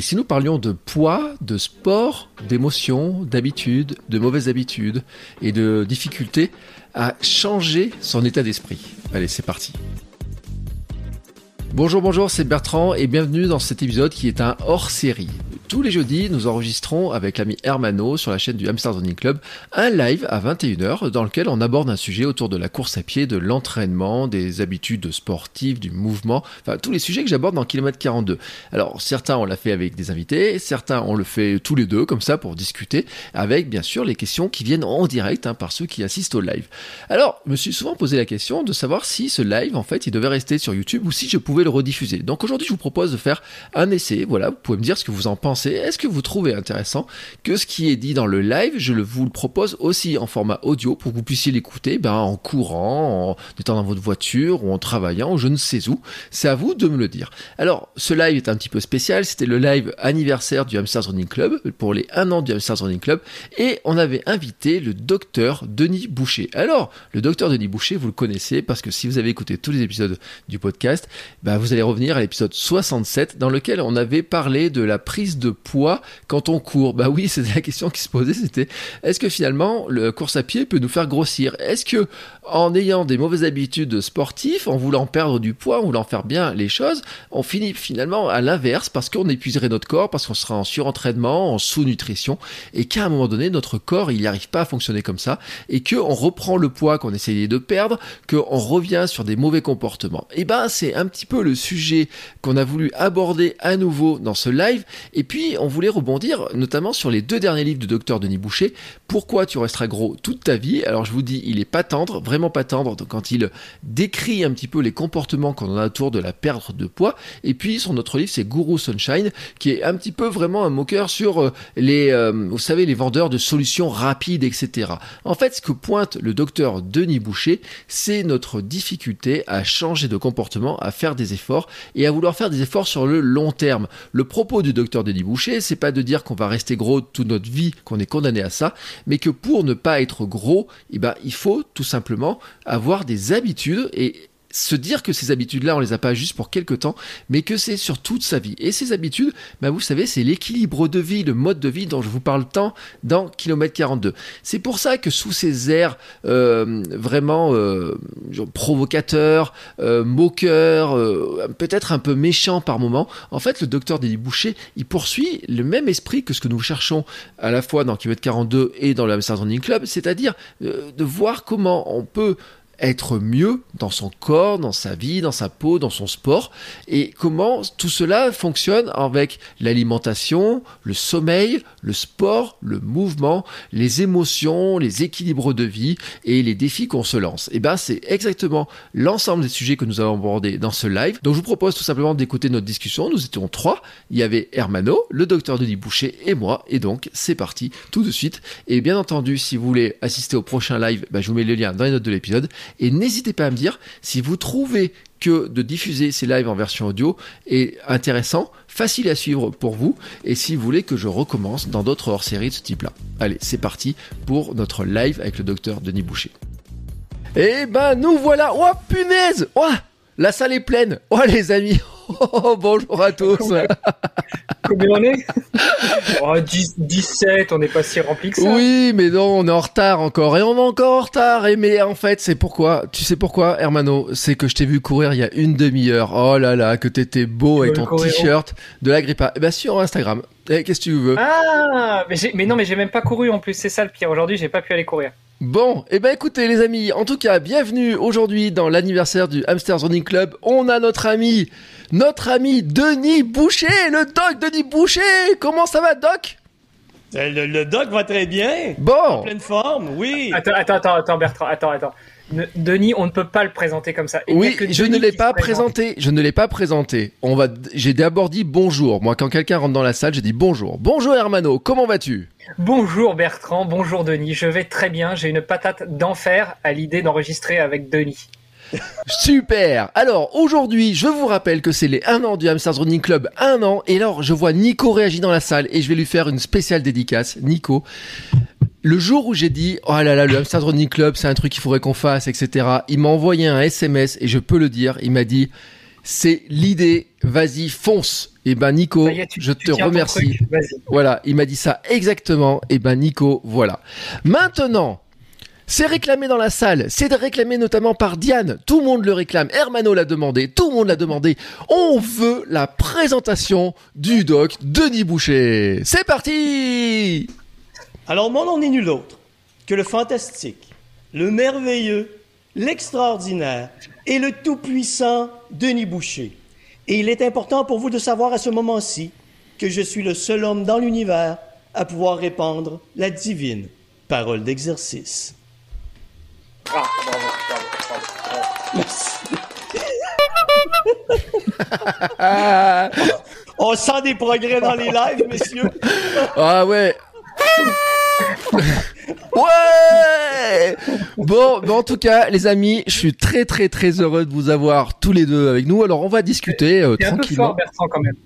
Et si nous parlions de poids, de sport, d'émotions, d'habitudes, de mauvaises habitudes et de difficultés à changer son état d'esprit Allez, c'est parti. Bonjour, bonjour, c'est Bertrand et bienvenue dans cet épisode qui est un hors-série. Tous les jeudis, nous enregistrons avec l'ami Hermano sur la chaîne du Hamster Running Club un live à 21h dans lequel on aborde un sujet autour de la course à pied, de l'entraînement, des habitudes sportives, du mouvement, enfin tous les sujets que j'aborde dans Kilomètre 42. Alors certains on l'a fait avec des invités, certains on le fait tous les deux comme ça pour discuter avec bien sûr les questions qui viennent en direct hein, par ceux qui assistent au live. Alors je me suis souvent posé la question de savoir si ce live en fait il devait rester sur YouTube ou si je pouvais le rediffuser. Donc aujourd'hui je vous propose de faire un essai, voilà, vous pouvez me dire ce que vous en pensez est-ce que vous trouvez intéressant que ce qui est dit dans le live, je vous le propose aussi en format audio pour que vous puissiez l'écouter ben, en courant, en étant dans votre voiture ou en travaillant, je ne sais où. C'est à vous de me le dire. Alors, ce live est un petit peu spécial. C'était le live anniversaire du Hamsters Running Club pour les 1 an du Hamsters Running Club et on avait invité le docteur Denis Boucher. Alors, le docteur Denis Boucher, vous le connaissez parce que si vous avez écouté tous les épisodes du podcast, ben, vous allez revenir à l'épisode 67 dans lequel on avait parlé de la prise de poids quand on court. Bah oui, c'était la question qui se posait, c'était est-ce que finalement le course à pied peut nous faire grossir? Est-ce que en ayant des mauvaises habitudes sportives, en voulant perdre du poids, en voulant faire bien les choses, on finit finalement à l'inverse parce qu'on épuiserait notre corps, parce qu'on sera en surentraînement, en sous-nutrition, et qu'à un moment donné, notre corps, il n'y arrive pas à fonctionner comme ça, et qu'on reprend le poids qu'on essayait de perdre, qu'on revient sur des mauvais comportements. Et ben, c'est un petit peu le sujet qu'on a voulu aborder à nouveau dans ce live, et puis on voulait rebondir notamment sur les deux derniers livres de Dr Denis Boucher, Pourquoi tu resteras gros toute ta vie? Alors je vous dis, il est pas tendre, vraiment pas tendre quand il décrit un petit peu les comportements qu'on a autour de la perte de poids. Et puis son autre livre, c'est Guru Sunshine, qui est un petit peu vraiment un moqueur sur euh, les, euh, vous savez, les vendeurs de solutions rapides, etc. En fait, ce que pointe le docteur Denis Boucher, c'est notre difficulté à changer de comportement, à faire des efforts et à vouloir faire des efforts sur le long terme. Le propos du docteur Denis Boucher, c'est pas de dire qu'on va rester gros toute notre vie, qu'on est condamné à ça, mais que pour ne pas être gros, eh ben, il faut tout simplement avoir des habitudes et se dire que ces habitudes-là, on les a pas juste pour quelques temps, mais que c'est sur toute sa vie. Et ces habitudes, bah vous savez, c'est l'équilibre de vie, le mode de vie dont je vous parle tant dans Kilomètre 42. C'est pour ça que sous ces airs euh, vraiment euh, provocateurs, euh, moqueurs, euh, peut-être un peu méchants par moment, en fait, le docteur Denis Boucher, il poursuit le même esprit que ce que nous cherchons à la fois dans Kilomètre 42 et dans le Running Club, c'est-à-dire de voir comment on peut être mieux dans son corps, dans sa vie, dans sa peau, dans son sport, et comment tout cela fonctionne avec l'alimentation, le sommeil, le sport, le mouvement, les émotions, les équilibres de vie et les défis qu'on se lance. Et ben c'est exactement l'ensemble des sujets que nous avons abordés dans ce live. Donc je vous propose tout simplement d'écouter notre discussion. Nous étions trois. Il y avait Hermano, le docteur Denis Boucher et moi. Et donc c'est parti tout de suite. Et bien entendu, si vous voulez assister au prochain live, ben, je vous mets le lien dans les notes de l'épisode. Et n'hésitez pas à me dire si vous trouvez que de diffuser ces lives en version audio est intéressant, facile à suivre pour vous, et si vous voulez que je recommence dans d'autres hors-séries de ce type-là. Allez, c'est parti pour notre live avec le docteur Denis Boucher. Eh ben, nous voilà Oh, punaise Oh La salle est pleine Oh, les amis Oh, bonjour à tous Combien on est oh, 10, 17, on n'est pas si rempli que ça. Oui, mais non, on est en retard encore, et on est encore en retard, et mais en fait, c'est pourquoi, tu sais pourquoi, Hermano C'est que je t'ai vu courir il y a une demi-heure, oh là là, que t'étais beau avec ton t-shirt de la grippa. Eh ben, sur Instagram, eh, qu'est-ce que tu veux? Ah, mais, mais non, mais j'ai même pas couru en plus, c'est ça le pire, aujourd'hui j'ai pas pu aller courir. Bon, et eh ben écoutez les amis, en tout cas, bienvenue aujourd'hui dans l'anniversaire du Hamsters Running Club. On a notre ami, notre ami Denis Boucher, le doc Denis Boucher. Comment ça va, doc? Le, le, doc va très bien. Bon. En pleine forme, oui. Attends, attends, attends, attends, Bertrand, attends, attends. Denis, on ne peut pas le présenter comme ça. oui, je ne l'ai pas présenté. Je ne l'ai pas présenté. On va. J'ai d'abord dit bonjour. Moi, quand quelqu'un rentre dans la salle, je dis bonjour. Bonjour Hermano. Comment vas-tu? Bonjour Bertrand. Bonjour Denis. Je vais très bien. J'ai une patate d'enfer à l'idée d'enregistrer avec Denis. Super Alors aujourd'hui, je vous rappelle que c'est les 1 an du Hamsters Running Club, 1 an, et alors je vois Nico réagir dans la salle et je vais lui faire une spéciale dédicace. Nico, le jour où j'ai dit oh là là le Hamsters Running Club c'est un truc qu'il faudrait qu'on fasse etc il m'a envoyé un SMS et je peux le dire il m'a dit c'est l'idée vas-y fonce. Et eh ben Nico je te remercie. voilà il m'a dit ça exactement et ben Nico voilà. Maintenant c'est réclamé dans la salle, c'est réclamé notamment par Diane, tout le monde le réclame, Hermano l'a demandé, tout le monde l'a demandé. On veut la présentation du doc Denis Boucher. C'est parti alors mon nom n'est nul autre que le fantastique, le merveilleux, l'extraordinaire et le tout-puissant Denis Boucher. Et il est important pour vous de savoir à ce moment-ci que je suis le seul homme dans l'univers à pouvoir répandre la divine parole d'exercice. On sent des progrès dans les lives, messieurs. Ah ouais, ouais Bon, en tout cas, les amis, je suis très très très heureux de vous avoir tous les deux avec nous. Alors, on va discuter euh, tranquillement. Un peu fort, Bertrand, quand même.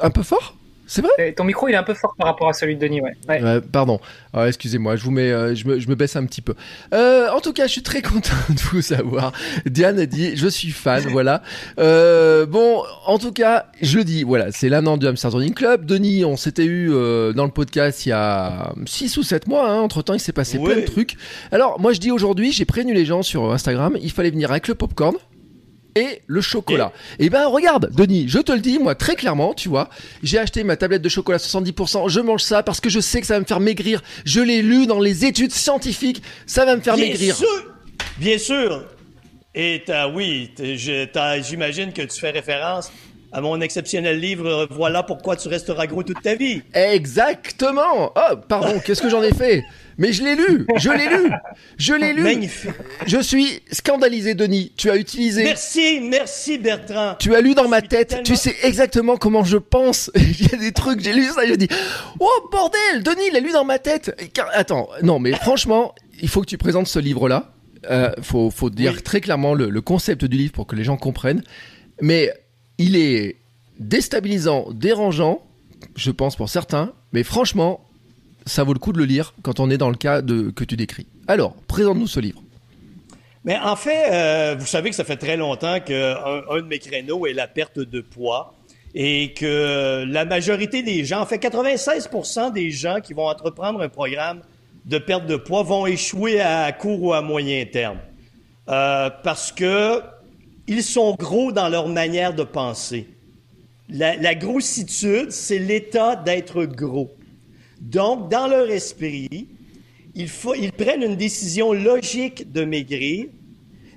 Un peu fort? C'est vrai Ton micro, il est un peu fort par rapport à celui de Denis, ouais. pardon. Excusez-moi, je vous mets, euh, je, me, je, me, baisse un petit peu. Euh, en tout cas, je suis très content de vous avoir. Diane a dit, je suis fan, voilà. Euh, bon, en tout cas, je le dis, voilà, c'est l'un an du Hamster Running Club. Denis, on s'était eu euh, dans le podcast il y a 6 ou 7 mois. Hein. Entre temps, il s'est passé plein de trucs. Alors, moi, je dis aujourd'hui, j'ai prévenu les gens sur Instagram, il fallait venir avec le popcorn et le chocolat. Et, eh ben regarde, Denis, je te le dis moi très clairement, tu vois, j'ai acheté ma tablette de chocolat 70%, je mange ça parce que je sais que ça va me faire maigrir. Je l'ai lu dans les études scientifiques, ça va me faire Bien maigrir. Sûr. Bien sûr. Et oui, j'imagine que tu fais référence à mon exceptionnel livre Voilà pourquoi tu resteras gros toute ta vie. Exactement. Oh, pardon, qu'est-ce que j'en ai fait? Mais je l'ai lu, je l'ai lu, je l'ai lu. Magnifique. Je suis scandalisé, Denis. Tu as utilisé. Merci, merci Bertrand. Tu as lu dans ma tête. Tu sais exactement comment je pense. Il y a des trucs, j'ai lu ça, je dis, oh bordel, Denis, il a lu dans ma tête. Attends, non, mais franchement, il faut que tu présentes ce livre-là. Euh, faut, faut dire très clairement le, le concept du livre pour que les gens comprennent. Mais il est déstabilisant, dérangeant, je pense pour certains. Mais franchement, ça vaut le coup de le lire quand on est dans le cas de, que tu décris. Alors, présente-nous ce livre. Mais en fait, euh, vous savez que ça fait très longtemps qu'un un de mes créneaux est la perte de poids et que la majorité des gens, en fait 96 des gens qui vont entreprendre un programme de perte de poids vont échouer à court ou à moyen terme. Euh, parce que ils sont gros dans leur manière de penser. La, la grossitude, c'est l'état d'être gros. Donc, dans leur esprit, il faut, ils prennent une décision logique de maigrir,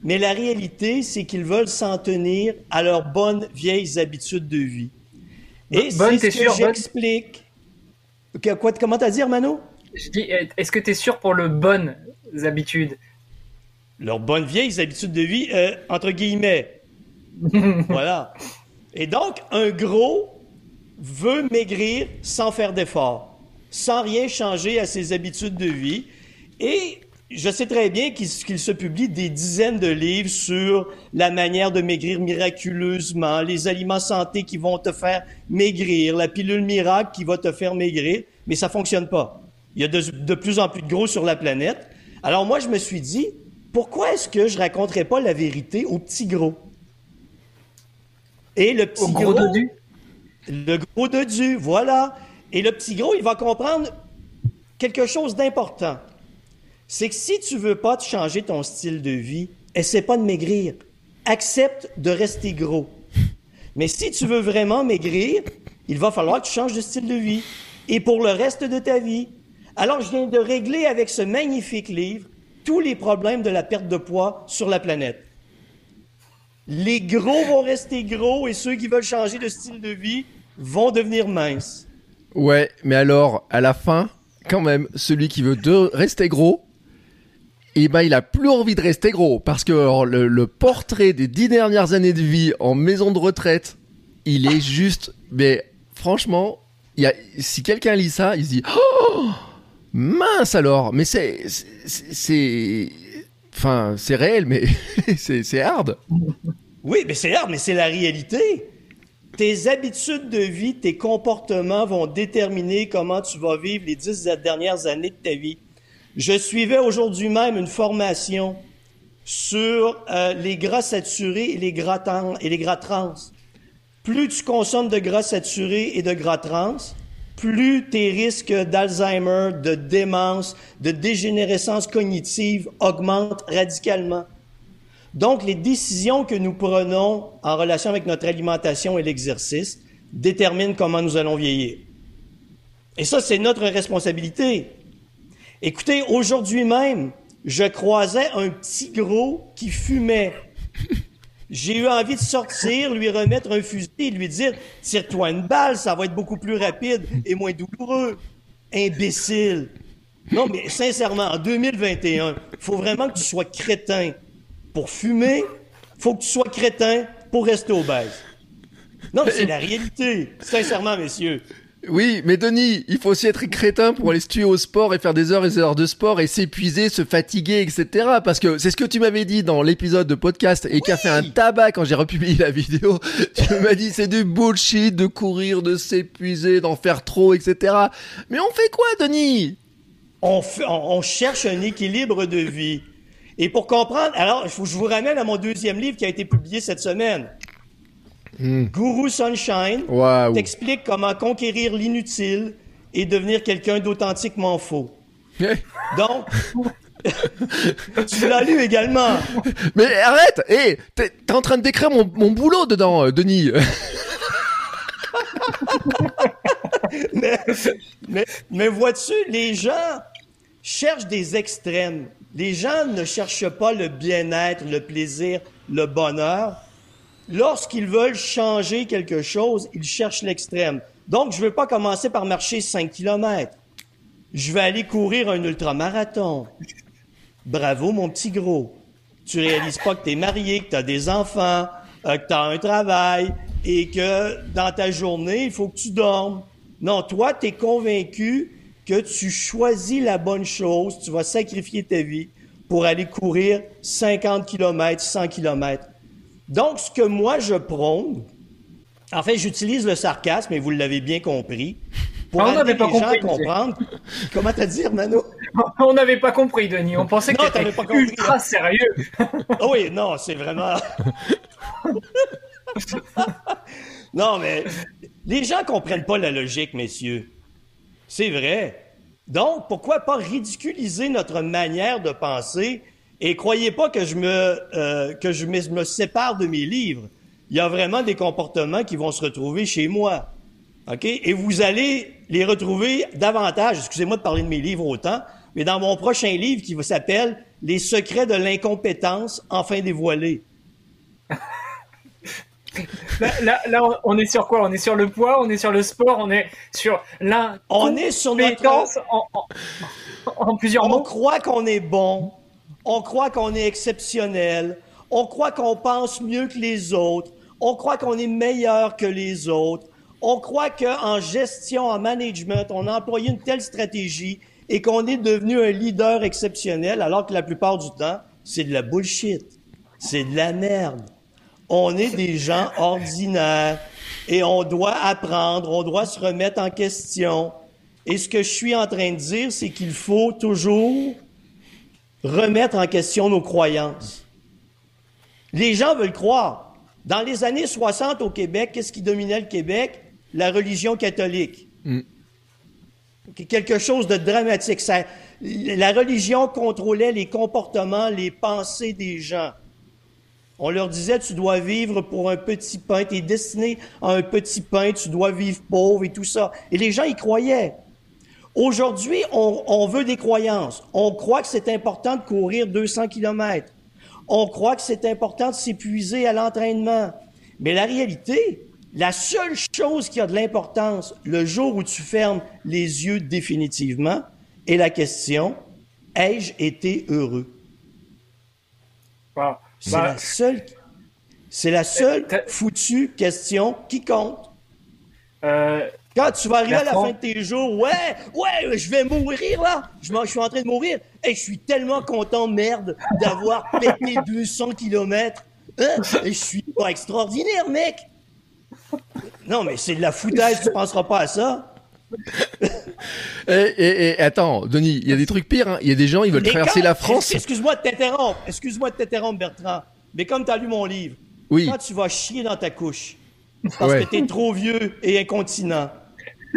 mais la réalité, c'est qu'ils veulent s'en tenir à leurs bonnes vieilles habitudes de vie. Et c'est ce que j'explique. Quoi, comment t'as dit, Mano? Je dis, est-ce que tu es sûr pour le bonnes habitudes? Leurs bonnes vieilles habitudes de vie, euh, entre guillemets. voilà. Et donc, un gros veut maigrir sans faire d'effort sans rien changer à ses habitudes de vie. Et je sais très bien qu'il se publie des dizaines de livres sur la manière de maigrir miraculeusement, les aliments santé qui vont te faire maigrir, la pilule miracle qui va te faire maigrir, mais ça fonctionne pas. Il y a de, plus en plus de gros sur la planète. Alors moi, je me suis dit, pourquoi est-ce que je raconterais pas la vérité au petit gros? Et le petit gros, gros de Le gros de Dieu, voilà. Et le petit gros, il va comprendre quelque chose d'important. C'est que si tu veux pas te changer ton style de vie, essaie pas de maigrir. Accepte de rester gros. Mais si tu veux vraiment maigrir, il va falloir que tu changes de style de vie. Et pour le reste de ta vie. Alors, je viens de régler avec ce magnifique livre tous les problèmes de la perte de poids sur la planète. Les gros vont rester gros et ceux qui veulent changer de style de vie vont devenir minces. Ouais, mais alors, à la fin, quand même, celui qui veut rester gros, et ben il a plus envie de rester gros parce que le, portrait des dix dernières années de vie en maison de retraite, il est juste, mais franchement, si quelqu'un lit ça, il se dit, oh, mince alors, mais c'est, c'est, enfin, c'est réel, mais c'est hard. Oui, mais c'est hard, mais c'est la réalité. Tes habitudes de vie, tes comportements vont déterminer comment tu vas vivre les dix dernières années de ta vie. Je suivais aujourd'hui même une formation sur euh, les gras saturés et les gras, et les gras trans. Plus tu consommes de gras saturés et de gras trans, plus tes risques d'Alzheimer, de démence, de dégénérescence cognitive augmentent radicalement. Donc, les décisions que nous prenons en relation avec notre alimentation et l'exercice déterminent comment nous allons vieillir. Et ça, c'est notre responsabilité. Écoutez, aujourd'hui même, je croisais un petit gros qui fumait. J'ai eu envie de sortir, lui remettre un fusil et lui dire Tire-toi une balle, ça va être beaucoup plus rapide et moins douloureux. Imbécile. Non, mais sincèrement, en 2021, il faut vraiment que tu sois crétin pour fumer, faut que tu sois crétin pour rester obèse. Non, mais c'est la réalité. Sincèrement, messieurs. Oui, mais Denis, il faut aussi être crétin pour aller se tuer au sport et faire des heures et des heures de sport et s'épuiser, se fatiguer, etc. Parce que c'est ce que tu m'avais dit dans l'épisode de podcast et qui a fait un tabac quand j'ai republié la vidéo. Tu m'as dit c'est du bullshit de courir, de s'épuiser, d'en faire trop, etc. Mais on fait quoi, Denis? On, fait- on- on cherche un équilibre de vie. Et pour comprendre, alors, je vous ramène à mon deuxième livre qui a été publié cette semaine. Guru Sunshine Waouh. t'explique comment conquérir l'inutile et devenir quelqu'un d'authentiquement faux. Donc, tu l'as lu également. Mais arrête Hé, t'es t'es en train de décrire mon, mon boulot dedans, euh, Denis. mais, mais, mais vois-tu, les gens cherchent des extrêmes. Les gens ne cherchent pas le bien-être, le plaisir, le bonheur. Lorsqu'ils veulent changer quelque chose, ils cherchent l'extrême. Donc, je ne veux pas commencer par marcher 5 km. Je vais aller courir un ultramarathon. Bravo, mon petit gros. Tu réalises pas que tu es marié, que tu as des enfants, euh, que tu as un travail et que dans ta journée, il faut que tu dormes. Non, toi, tu es convaincu que tu choisis la bonne chose, tu vas sacrifier ta vie pour aller courir 50 km, 100 km. Donc, ce que moi, je prône, en fait, j'utilise le sarcasme, et vous l'avez bien compris, pour Ah, on amener n'avait pas les gens compris, comprendre. Comment t'as dit, Mano? On n'avait pas compris, Denis. On pensait que Non, pas compris. ultra sérieux. Ah oui, non, c'est vraiment. non, mais les gens comprennent pas la logique, messieurs. C'est vrai. Donc, pourquoi pas ridiculiser notre manière de penser et croyez pas que je me euh, que je me, sépare de mes livres. Il y a vraiment des comportements qui vont se retrouver chez moi. OK? Et vous allez les retrouver davantage. Excusez-moi de parler de mes livres autant, mais dans mon prochain livre qui s'appelle Les secrets de l'incompétence enfin dévoilés. Là, là, là, on est sur quoi? On est sur le poids, on est sur le sport, on est sur On est sur notre en, en, en plusieurs On mots. croit qu'on est bon, on croit qu'on est exceptionnel, on croit qu'on pense mieux que les autres, on croit qu'on est meilleur que les autres, on croit qu'en gestion, en management, on a employé une telle stratégie et qu'on est devenu un leader exceptionnel, alors que la plupart du temps, c'est de la bullshit, c'est de la merde. On est des gens ordinaires et on doit apprendre, on doit se remettre en question. Et ce que je suis en train de dire, c'est qu'il faut toujours remettre en question nos croyances. Les gens veulent croire. Dans les années 60 au Québec, qu'est-ce qui dominait le Québec? La religion catholique. Quelque chose de dramatique. Ça- la religion contrôlait les comportements, les pensées des gens. On leur disait, tu dois vivre pour un petit pain, tu es destiné à un petit pain, tu dois vivre pauvre et tout ça. Et les gens y croyaient. Aujourd'hui, on, on veut des croyances. On croit que c'est important de courir 200 km. On croit que c'est important de s'épuiser à l'entraînement. Mais la réalité, la seule chose qui a de l'importance le jour où tu fermes les yeux définitivement est la question, ai-je été heureux? C'est bah, la seule, c'est la seule foutue question qui compte. Euh, Quand tu vas arriver à la fin de tes jours, ouais, ouais, je vais mourir là, je, je suis en train de mourir, et je suis tellement content, merde, d'avoir pété 200 km. Hein? Et je suis pas extraordinaire, mec. Non, mais c'est de la foutage, tu penseras pas à ça. et, attends, Denis, il y a des trucs pires. Hein. Il y a des gens, ils veulent traverser la France. Excuse-moi de t'interrompre. Excuse-moi de t'interrompre, Bertrand. Mais comme tu as lu mon livre, oui. quand tu vas chier dans ta couche parce que tu es trop vieux et incontinent,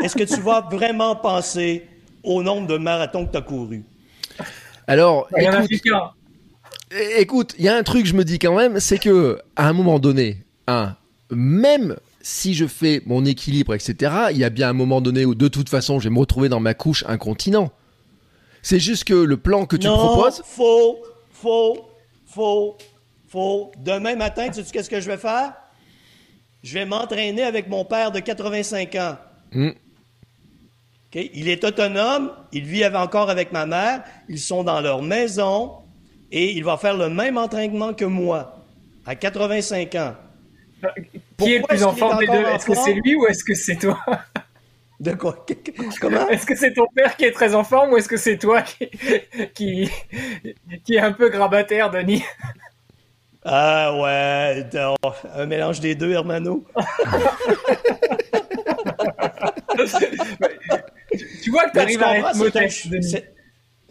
est-ce que tu vas vraiment penser au nombre de marathons que tu as couru? Alors, écoute, il y a un truc, je me dis quand même, c'est que à un moment donné, un, même si je fais mon équilibre, etc., il y a bien un moment donné où de toute façon je vais me retrouver dans ma couche incontinent. C'est juste que le plan que tu non, proposes. Faux, faux, faux, faux. Demain matin, tu sais qu'est-ce que je vais faire? Je vais m'entraîner avec mon père de 85 ans. Hmm. Il est autonome, il vit encore avec ma mère, ils sont dans leur maison et il va faire le même entraînement que moi à 85 ans. Qui est le plus en forme des deux Est-ce que c'est lui ou est-ce que c'est toi De quoi Comment? Est-ce que c'est ton père qui est très en forme ou est-ce que c'est toi qui, qui, est un peu grabataire, Denis? Ah ouais, un mélange des deux, Hermano. tu vois que tu arrives à être modeste,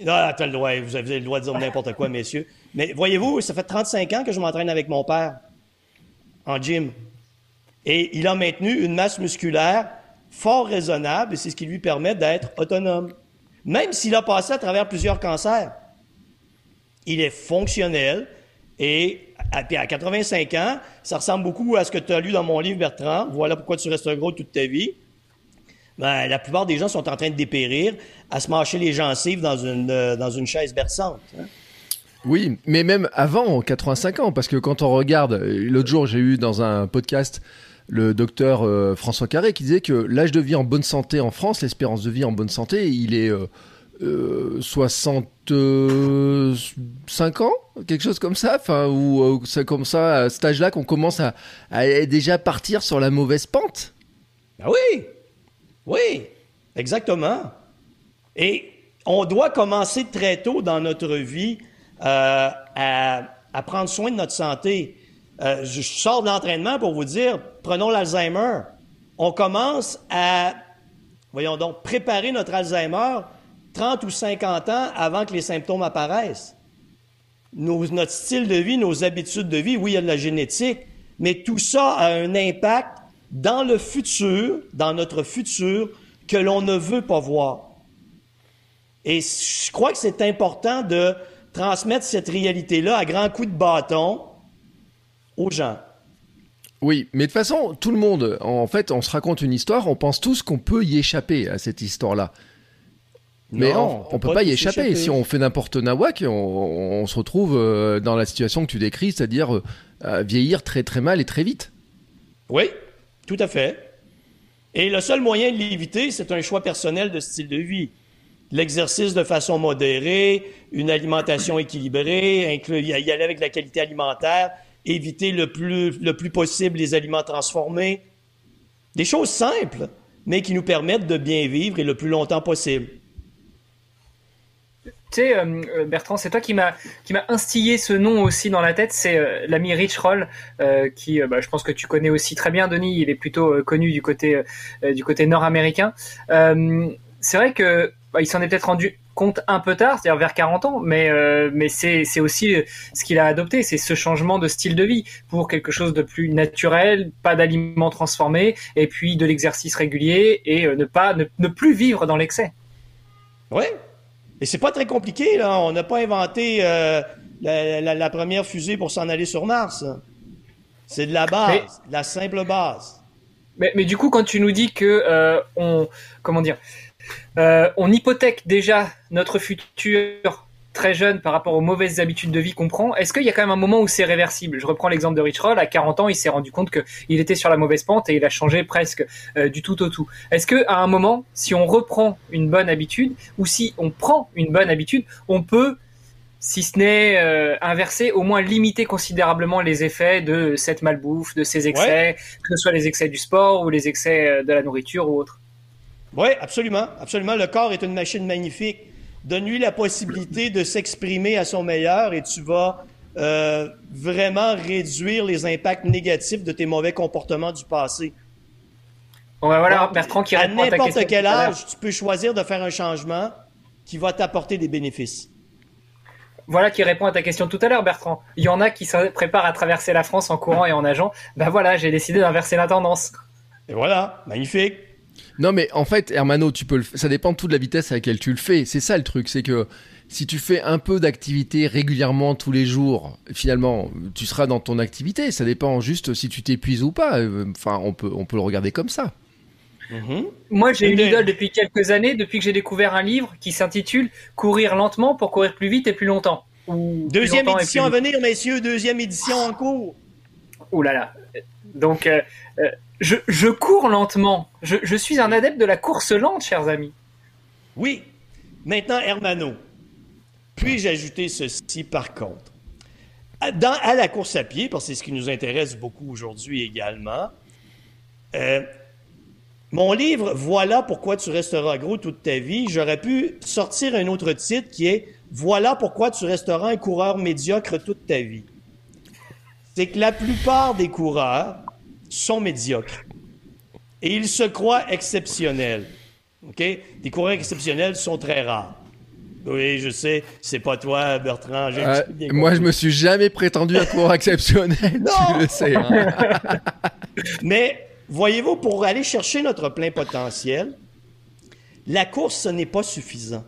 Non, as le droit, vous avez le droit de dire n'importe quoi, messieurs. Mais voyez-vous, ça fait 35 ans que je m'entraîne avec mon père en gym. Et il a maintenu une masse musculaire fort raisonnable et c'est ce qui lui permet d'être autonome. Même s'il a passé à travers plusieurs cancers. Il est fonctionnel et à, à 85 ans, ça ressemble beaucoup à ce que tu as lu dans mon livre, Bertrand. Voilà pourquoi tu restes gros toute ta vie. Ben, la plupart des gens sont en train de dépérir à se mâcher les gencives dans une, euh, dans une chaise berçante. Hein. Oui, mais même avant 85 ans, parce que quand on regarde, l'autre jour j'ai eu dans un podcast le docteur euh, François Carré qui disait que l'âge de vie en bonne santé en France, l'espérance de vie en bonne santé, il est euh, 65 euh, ans, quelque chose comme ça, enfin, ou euh, c'est comme ça, à cet âge-là, qu'on commence à, déjà partir sur la mauvaise pente. Ben oui, oui, exactement. Et on doit commencer très tôt dans notre vie euh, à, prendre soin de notre santé. Euh, je sors de l'entraînement pour vous dire, prenons l'Alzheimer. On commence à, voyons donc, préparer notre Alzheimer 30 ou 50 ans avant que les symptômes apparaissent. Notre style de vie, nos habitudes de vie, oui, il y a de la génétique, mais tout ça a un impact dans le futur, dans notre futur, que l'on ne veut pas voir. Et je crois que c'est important de transmettre cette réalité-là à grands coups de bâton aux gens. Oui, mais de toute façon, tout le monde, en fait, on se raconte une histoire, on pense tous qu'on peut y échapper à cette histoire-là. Mais on, ne peut pas, y échapper. Si on fait n'importe nawak, on, se retrouve euh, dans la situation que tu décris, c'est-à-dire euh, vieillir très très mal et très vite. Oui, tout à fait. Et le seul moyen de l'éviter, c'est un choix personnel de style de vie l'exercice de façon modérée, une alimentation équilibrée, y aller avec la qualité alimentaire, éviter le plus, le plus possible les aliments transformés. Des choses simples, mais qui nous permettent de bien vivre et le plus longtemps possible. Tu sais, euh, euh, Bertrand, c'est toi qui m'a qui m'a instillé ce nom aussi dans la tête. C'est euh, l'ami Rich Roll, qui, bah, je pense que tu connais aussi très bien, Denis. Il est plutôt connu du côté du côté nord-américain. c'est vrai que bah, il s'en est peut-être rendu compte un peu tard, c'est-à-dire vers 40 ans, mais, euh, mais c'est, c'est aussi ce qu'il a adopté, c'est ce changement de style de vie pour quelque chose de plus naturel, pas d'aliments transformés, et puis de l'exercice régulier, et euh, ne, pas, ne, plus vivre dans l'excès. Oui, et c'est pas très compliqué, là. On n'a pas inventé euh, la, première fusée pour s'en aller sur Mars. C'est de la base, la simple base. Mais, mais, du coup, quand tu nous dis que on, comment dire, euh, on hypothèque déjà notre futur très jeune par rapport aux mauvaises habitudes de vie qu'on prend. Est-ce qu'il y a quand même un moment où c'est réversible? Je reprends l'exemple de Rich Roll. À 40 ans, il s'est rendu compte qu'il était sur la mauvaise pente et il a changé presque euh, du tout au tout. Est-ce qu'à un moment, si on reprend une bonne habitude ou si on prend une bonne habitude, on peut si ce n'est euh, inverser, au moins limiter considérablement les effets de cette malbouffe, de ces excès, que ce soit les excès du sport ou les excès de la nourriture ou autre? Oui, absolument. Absolument. Le corps est une machine magnifique. Donne-lui la possibilité de s'exprimer à son meilleur et tu vas euh, vraiment réduire les impacts négatifs de tes mauvais comportements du passé. Bon, ben voilà, Bertrand qui à n'importe quel âge, tu peux choisir de faire un changement qui va t'apporter des bénéfices. Voilà qui répond à ta question tout à l'heure, Bertrand. Il y en a qui se préparent à traverser la France en courant et en nageant. Ben voilà, j'ai décidé d'inverser la tendance. Et voilà, magnifique. Non, mais en fait, Hermano, tu peux le... ça dépend tout de la vitesse à laquelle tu le fais. C'est ça le truc, c'est que si tu fais un peu d'activité régulièrement tous les jours, finalement, tu seras dans ton activité. Ça dépend juste si tu t'épuises ou pas. Euh, Enfin, on peut, on peut le regarder comme ça. Mhm. Moi, j'ai une idole depuis quelques années, depuis que j'ai découvert un livre qui s'intitule Courir lentement pour courir plus vite et plus longtemps. Ou plus Deuxième longtemps édition à plus venir, messieurs. Deuxième édition en cours. Ouh là là. Donc, euh, euh, je, cours lentement. Je, suis un adepte de la course lente, chers amis. Oui. Maintenant, Hermano. Puis-je ajouter ceci par contre? Dans, à la course à pied, parce que c'est ce qui nous intéresse beaucoup aujourd'hui également, euh, mon livre Voilà pourquoi tu resteras gros toute ta vie, j'aurais pu sortir un autre titre qui est Voilà pourquoi tu resteras un coureur médiocre toute ta vie. C'est que la plupart des coureurs sont médiocres. Et ils se croient exceptionnels. OK? Des coureurs exceptionnels sont très rares. Oui, je sais, c'est pas toi, Bertrand. Euh, moi, je me suis jamais prétendu à coureur exceptionnel, Non tu le sais. hein. Mais voyez-vous, pour aller chercher notre plein potentiel, la course, ce n'est pas suffisant.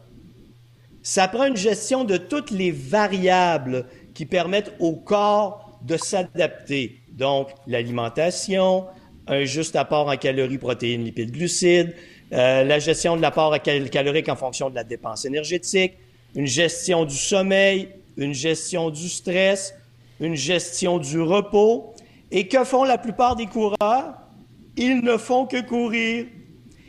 Ça prend une gestion de toutes les variables qui permettent au corps de s'adapter. Donc, l'alimentation, un juste apport en calories, protéines, lipides, glucides, euh, la gestion de l'apport cal- calorique en fonction de la dépense énergétique, une gestion du sommeil, une gestion du stress, une gestion du repos. Et que font la plupart des coureurs? Ils ne font que courir.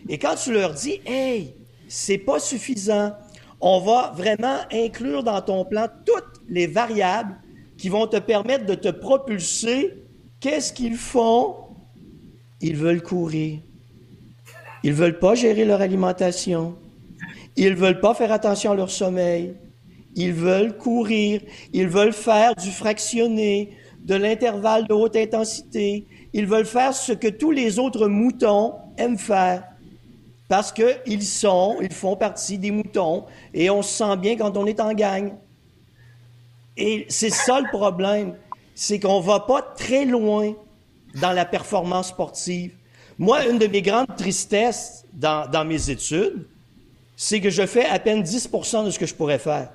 Et quand tu leur dis, hey, c'est pas suffisant, on va vraiment inclure dans ton plan toutes les variables qui vont te permettre de te propulser. Qu'est-ce qu'ils font? Ils veulent courir. Ils veulent pas gérer leur alimentation. Ils veulent pas faire attention à leur sommeil. Ils veulent courir. Ils veulent faire du fractionné, de l'intervalle de haute intensité. Ils veulent faire ce que tous les autres moutons aiment faire. Parce qu'ils sont, ils font partie des moutons et on se sent bien quand on est en gang. Et c'est ça le problème. C'est qu'on va pas très loin dans la performance sportive. Moi, une de mes grandes tristesses dans, mes études, c'est que je fais à peine 10% de ce que je pourrais faire.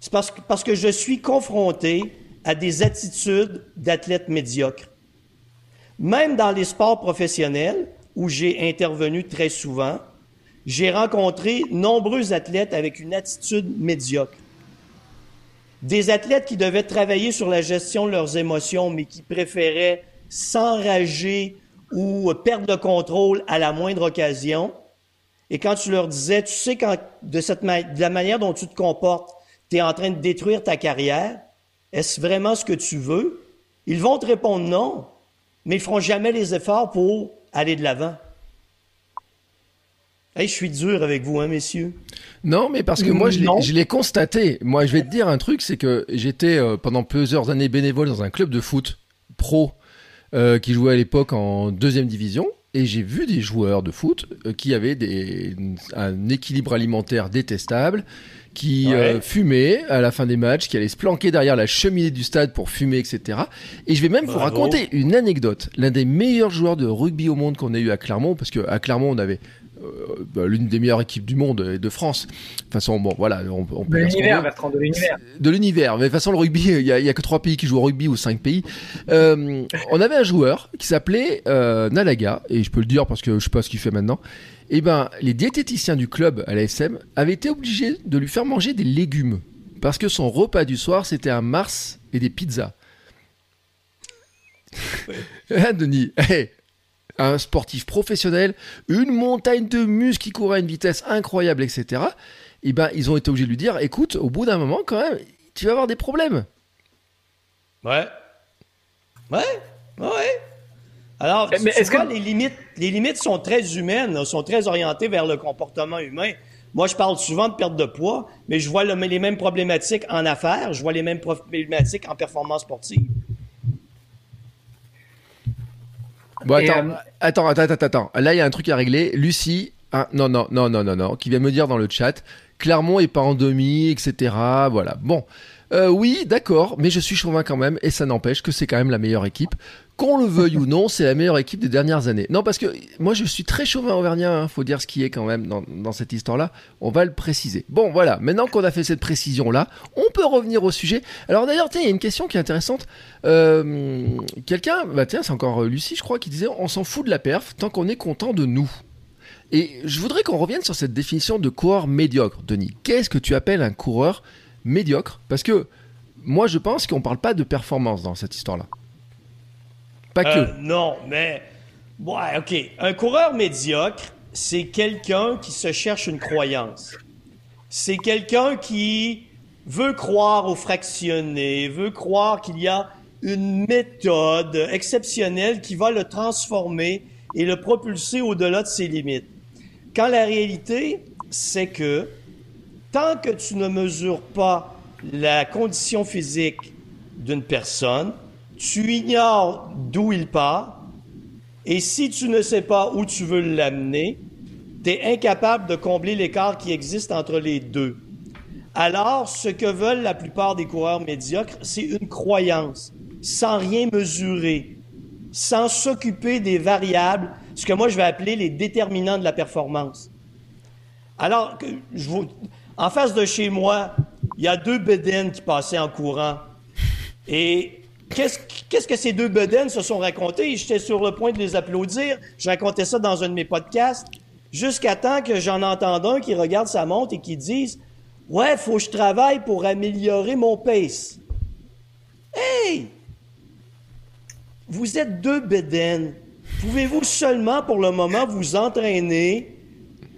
C'est parce que, parce que je suis confronté à des attitudes d'athlètes médiocres. Même dans les sports professionnels, où j'ai intervenu très souvent, j'ai rencontré nombreux athlètes avec une attitude médiocre. Des athlètes qui devaient travailler sur la gestion de leurs émotions, mais qui préféraient s'enrager ou perdre le contrôle à la moindre occasion. Et quand tu leur disais, tu sais, de, cette la manière dont tu te comportes, tu es en train de détruire ta carrière, est-ce vraiment ce que tu veux? Ils vont te répondre non, mais ils feront jamais les efforts pour aller de l'avant. Hey, je suis dur avec vous, hein, messieurs? Non, mais parce que moi, je l'ai- constaté. Moi, je vais te dire un truc, c'est que j'étais euh, pendant plusieurs années bénévole dans un club de foot pro euh, qui jouait à l'époque en deuxième division. Et j'ai vu des joueurs de foot euh, qui avaient des, un équilibre alimentaire détestable, qui Ouais. fumaient à la fin des matchs, qui allaient se planquer derrière la cheminée du stade pour fumer, etc. Et je vais même vous raconter une anecdote. L'un des meilleurs joueurs de rugby au monde qu'on a eu à Clermont, parce que à Clermont, on avait bah, l'une des meilleures équipes du monde et de France. De toute façon, bon, voilà, on, on peut De l'univers. Bertrand, de l'univers. De l'univers. Mais de toute façon, le rugby, il y a, a que trois pays qui jouent au rugby ou cinq pays. Euh, on avait un joueur qui s'appelait euh, Nalaga, et je peux le dire parce que je sais pas ce qu'il fait maintenant. Et ben, les diététiciens du club à l'ASM avaient été obligés de lui faire manger des légumes parce que son repas du soir c'était un Mars et des pizzas. Hein, Denis? Hey, un sportif professionnel, une montagne de muscles qui courait à une vitesse incroyable, etc. eh ben, ils ont été obligés de lui dire, écoute, au bout d'un moment, quand même, tu vas avoir des problèmes. Ouais. Ouais. Ouais. Alors, mais est-ce que les limites, les limites sont très humaines, sont très orientées vers le comportement humain. Moi, je parle souvent de perte de poids, mais je vois les mêmes problématiques en affaires, je vois les mêmes problématiques en performance sportive. Bon, attends, euh, attends, attends, attends, attends. Là, il y a un truc à régler. Lucie, ah, non, non, non, non, non, non, qui vient me dire dans le chat, Clermont est pas en demi, etc. Voilà. Bon. Euh, oui, d'accord, mais je suis chauvin quand même, et ça n'empêche que c'est quand même la meilleure équipe. Qu'on le veuille ou non, c'est la meilleure équipe des dernières années. Non, parce que moi je suis très chauvin auvergnat, hein, faut dire ce qui est quand même dans, dans cette histoire-là. On va le préciser. Bon, voilà, maintenant qu'on a fait cette précision-là, on peut revenir au sujet. Alors d'ailleurs, tiens, il y a une question qui est intéressante. Euh, Quelqu'un, bah tiens, c'est encore euh, Lucie, je crois, qui disait on s'en fout de la perf tant qu'on est content de nous. Et je voudrais qu'on revienne sur cette définition de coureur médiocre, Denis. Qu'est-ce que tu appelles un coureur médiocre? Parce que moi, je pense qu'on ne parle pas de performance dans cette histoire-là. Pas que. Euh, non, mais. Ouais, OK. Un coureur médiocre, c'est quelqu'un qui se cherche une croyance. C'est quelqu'un qui veut croire au fractionné, veut croire qu'il y a une méthode exceptionnelle qui va le transformer et le propulser au-delà de ses limites. Quand la réalité, c'est que tant que tu ne mesures pas la condition physique d'une personne, tu ignores d'où il part, et si tu ne sais pas où tu veux l'amener, tu es incapable de combler l'écart qui existe entre les deux. Alors, ce que veulent la plupart des coureurs médiocres, c'est une croyance, sans rien mesurer, sans s'occuper des variables ce que moi je vais appeler les déterminants de la performance. Alors, je vous, en face de chez moi, il y a deux bedaines qui passaient en courant. Et qu'est-ce, que ces deux bedaines se sont racontés? J'étais sur le point de les applaudir. Je racontais ça dans un de mes podcasts. Jusqu'à temps que j'en entende un qui regarde sa montre et qui dise Ouais, faut que je travaille pour améliorer mon pace. Hey! Vous êtes deux bedaines. Pouvez-vous seulement pour le moment vous entraîner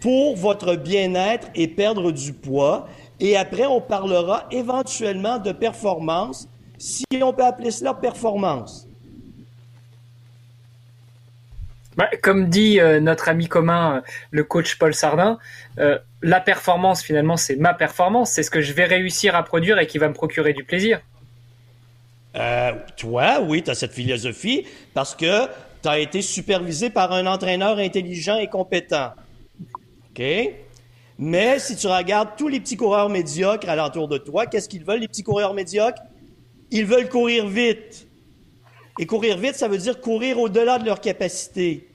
pour votre bien-être et perdre du poids? Et après, on parlera éventuellement de performance, si on peut appeler cela performance. Bah, comme dit euh, notre ami commun, euh, le coach Paul Sardin, euh, la performance, finalement, c'est ma performance. C'est ce que je vais réussir à produire et qui va me procurer du plaisir. toi, oui, tu as cette philosophie parce que tu as été supervisé par un entraîneur intelligent et compétent. OK? Mais si tu regardes tous les petits coureurs médiocres alentour de toi, qu'est-ce qu'ils veulent, les petits coureurs médiocres? Ils veulent courir vite. Et courir vite, ça veut dire courir au-delà de leur capacité.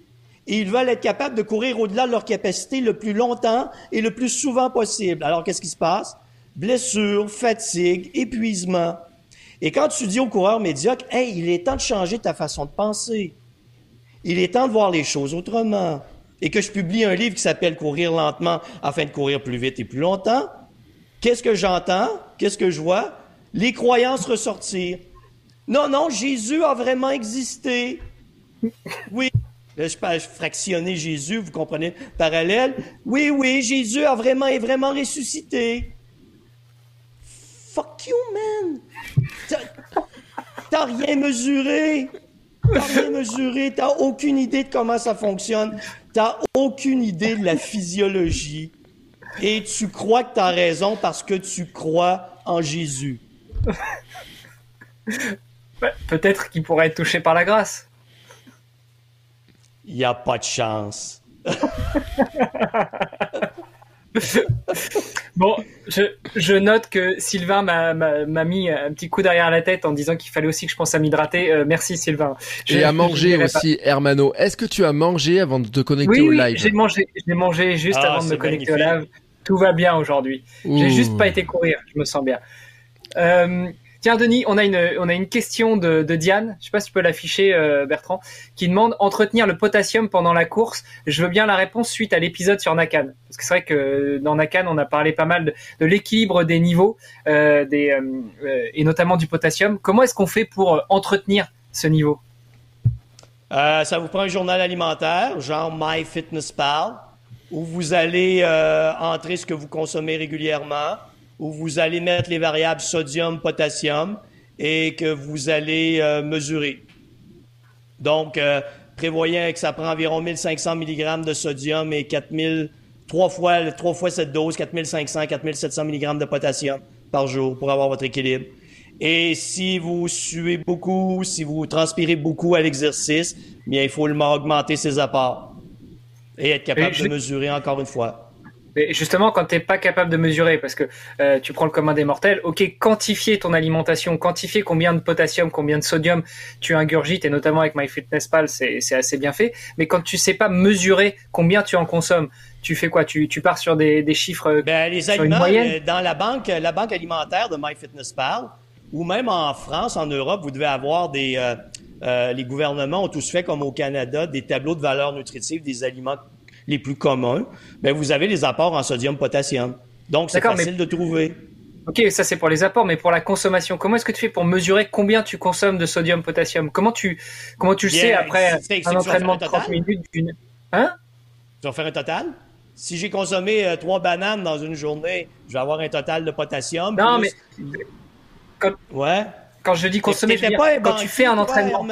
Et ils veulent être capables de courir au-delà de leur capacité le plus longtemps et le plus souvent possible. Alors, qu'est-ce qui se passe? Blessure, fatigue, épuisement. Et quand tu dis aux coureurs médiocres, hey, il est temps de changer ta façon de penser. Il est temps de voir les choses autrement. Et que je publie un livre qui s'appelle Courir lentement afin de courir plus vite et plus longtemps. Qu'est-ce que j'entends? Qu'est-ce que je vois? Les croyances ressortir. Non, non, Jésus a vraiment existé. Oui. Là, je peux fractionner Jésus, vous comprenez parallèle. Oui, oui, Jésus a vraiment est vraiment ressuscité. Fuck you, man. T'as rien mesuré. T'as rien mesuré, t'as aucune idée de comment ça fonctionne, t'as aucune idée de la physiologie, et tu crois que t'as raison parce que tu crois en Jésus. Peut-être qu'il pourrait être touché par la grâce. Il n'y a pas de chance. bon, je, note que Sylvain m'a mis un petit coup derrière la tête en disant qu'il fallait aussi que je pense à m'hydrater. Euh, merci Sylvain. J'ai à manger aussi, Hermano. Est-ce que tu as mangé avant de te connecter au live Oui, j'ai mangé. J'ai mangé juste ah, avant de me connecter au live. Tout va bien aujourd'hui. J'ai juste pas été courir. Je me sens bien. Euh, Tiens, Denis, on a une, on a une question de, Diane. Je sais pas si tu peux l'afficher, euh, Bertrand, qui demande entretenir le potassium pendant la course. Je veux bien la réponse suite à l'épisode sur Nakan, parce que c'est vrai que dans Nakan, on a parlé pas mal de, l'équilibre des niveaux, euh, et notamment du potassium. Comment est-ce qu'on fait pour entretenir ce niveau? Ça vous prend un journal alimentaire, genre MyFitnessPal où vous allez entrer ce que vous consommez régulièrement, où vous allez mettre les variables sodium, potassium et que vous allez euh, mesurer. Donc, euh, prévoyez que ça prend environ 1500 mg de sodium et 4000, trois fois, trois fois cette dose, 4500, 4700 mg de potassium par jour pour avoir votre équilibre. Et si vous suez beaucoup, si vous transpirez beaucoup à l'exercice, bien, il faut augmenter ses apports et être capable de mesurer encore une fois. Mais justement, quand tu n'es pas capable de mesurer, parce que euh, tu prends le commun des mortels, ok, quantifier ton alimentation, quantifier combien de potassium, combien de sodium tu ingurgites, et notamment avec MyFitnessPal, c'est assez bien fait. Mais quand tu sais pas mesurer combien tu en consommes, tu fais quoi? Tu, tu pars sur des, des chiffres euh, ben, les aliments, euh, dans la banque, la banque alimentaire de MyFitnessPal, ou même en France, en Europe, vous devez avoir des... Euh, les gouvernements ont tous fait, comme au Canada, des tableaux de valeur nutritive des aliments les plus communs, ben vous avez les apports en sodium, potassium. Donc, c'est facile de trouver. Ok, ça c'est pour les apports, mais pour la consommation, comment est-ce que tu fais pour mesurer combien tu consommes de sodium, potassium? Comment tu, comment tu le sais après un entraînement de 30 minutes Hein? Tu vas faire un total? Si j'ai consommé euh, trois bananes dans une journée, je vais avoir un total de potassium. Non, mais... Ouais. Quand je dis consommer, je quand tu fais un entraînement.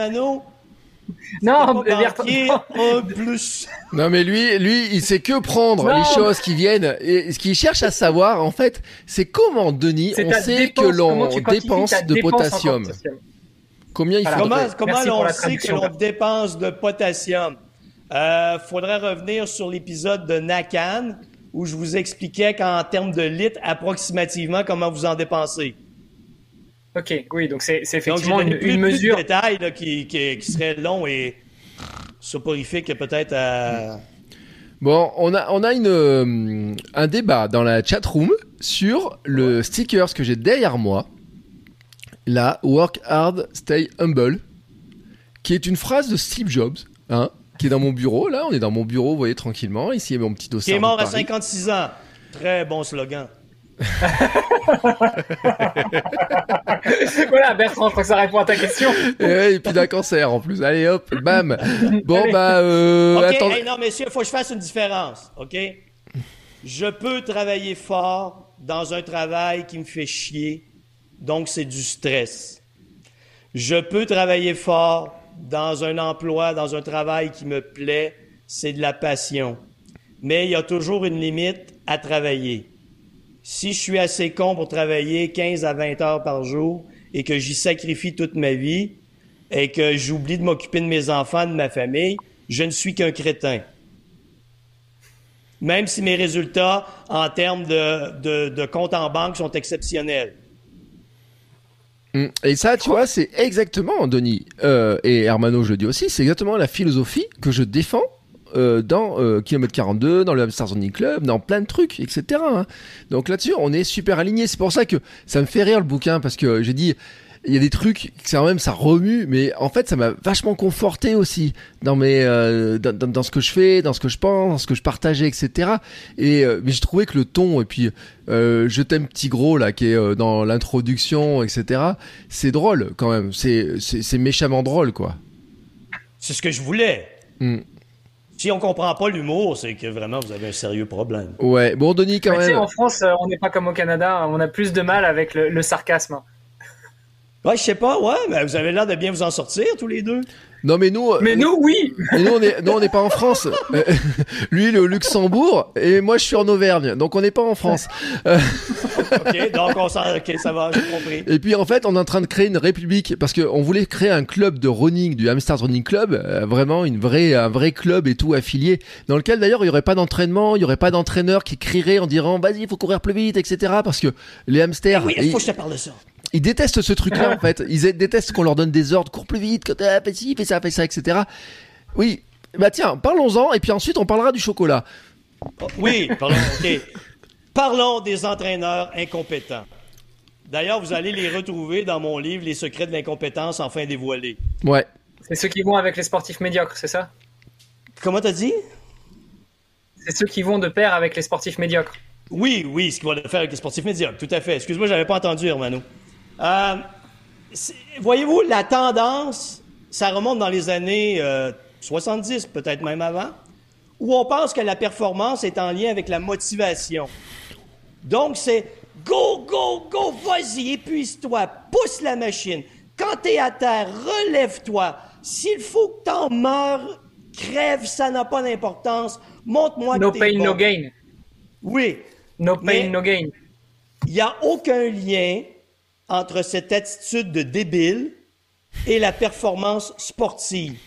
Non, plus. Non, mais lui, lui, il sait que prendre les choses qui viennent. Et ce qu'il cherche à savoir, en fait, c'est comment, Denis, on sait que l'on dépense de potassium. Combien il faut Comment, comment on sait que l'on dépense de potassium? Euh, faudrait revenir sur l'épisode de Nakan où je vous expliquais qu'en termes de litres, approximativement, comment vous en dépensez. OK, oui, donc c'est effectivement une, une, mesure. Plus de détails là, qui, qui, qui, serait long et soporifique peut-être à. Bon, on a, on a une, euh, un débat dans la chat room sur le sticker que j'ai derrière moi. La Work Hard, Stay Humble, qui est une phrase de Steve Jobs, hein, qui est dans mon bureau. Là, on est dans mon bureau, vous voyez, tranquillement. Ici, il y a mon petit dossier. Qui est mort à 56 ans. Très bon slogan. voilà, Bertrand, je crois que ça répond à ta question. Et, puis d'un cancer en plus. Allez hop, bam. Bon, bah. Euh, ok, non, messieurs, il faut que je fasse une différence. OK? Je peux travailler fort dans un travail qui me fait chier, donc c'est du stress. Je peux travailler fort dans un emploi, dans un travail qui me plaît, c'est de la passion. Mais il y a toujours une limite à travailler si je suis assez con pour travailler 15 à 20 heures par jour et que j'y sacrifie toute ma vie et que j'oublie de m'occuper de mes enfants, de ma famille, je ne suis qu'un crétin. Même si mes résultats en termes de, compte en banque sont exceptionnels. Hum, et ça, tu vois, c'est exactement, Denis, euh, et Hermano, je le dis aussi, c'est exactement la philosophie que je défends euh, dans euh, Kilomètre 42, dans le Hamster Running Club, dans plein de trucs, etc. Hein. Donc là-dessus, on est super alignés. C'est pour ça que ça me fait rire le bouquin, parce que j'ai dit, il y a des trucs, ça même ça remue, mais en fait ça m'a vachement conforté aussi dans mes, euh, dans, dans, ce que je fais, dans ce que je pense, dans ce que je partageais, etc. Et euh, mais je trouvais que le ton et puis euh, je t'aime petit gros là qui est dans l'introduction, etc. C'est drôle quand même, c'est c'est méchamment drôle quoi. C'est ce que je voulais. Hmm. Si on comprend pas l'humour, c'est que vraiment vous avez un sérieux problème. Ouais, bon Denis quand même. En France, euh, on n'est pas comme au Canada, on a plus de mal avec le sarcasme. Ouais, je sais pas, ouais, mais vous avez l'air de bien vous en sortir tous les deux. Non mais nous, mais nous oui. Mais nous on est, on n'est pas en France. Euh, lui il est au Luxembourg et moi je suis en Auvergne, donc on n'est pas en France. ok, donc on s'en, ok, ça va, j'ai compris. Et puis en fait on est en train de créer une république parce qu'on voulait créer un club de running du Hamsters Running Club, euh, vraiment une vraie, un vrai club et tout affilié, dans lequel d'ailleurs il y aurait pas d'entraînement, il y aurait pas d'entraîneur qui crierait en disant vas-y il faut courir plus vite, etc. Parce que les hamsters. oui, il faut que je te parle de ça ils détestent ce truc-là en fait. Ils détestent qu'on leur donne des ordres, cours plus vite, fais ci, fais ça, fais ça, etc. Oui, bah tiens, parlons-en et puis ensuite on parlera du chocolat. oui, parlons, parlons des entraîneurs incompétents. D'ailleurs, vous allez les retrouver dans mon livre Les secrets de l'incompétence enfin dévoilés. Ouais. C'est ceux qui vont avec les sportifs médiocres, c'est ça? Comment t'as dit? C'est ceux qui vont de pair avec les sportifs médiocres. Oui, oui, ce qu'ils vont de faire avec les sportifs médiocres, tout à fait. Excuse-moi, j'avais pas entendu, Hermano. Euh, voyez-vous, la tendance, ça remonte dans les années 70, euh, peut-être même avant, où on pense que la performance est en lien avec la motivation. Donc, c'est go, go, go, vas-y, épuise-toi, pousse la machine. Quand tu es à terre, relève-toi. S'il faut que t'en meurs, crève, ça n'a pas d'importance. Montre-moi No que pain, t'es bon. no gain. Oui. No pain, no gain. Il n'y a aucun lien entre cette attitude de débile et la performance sportive.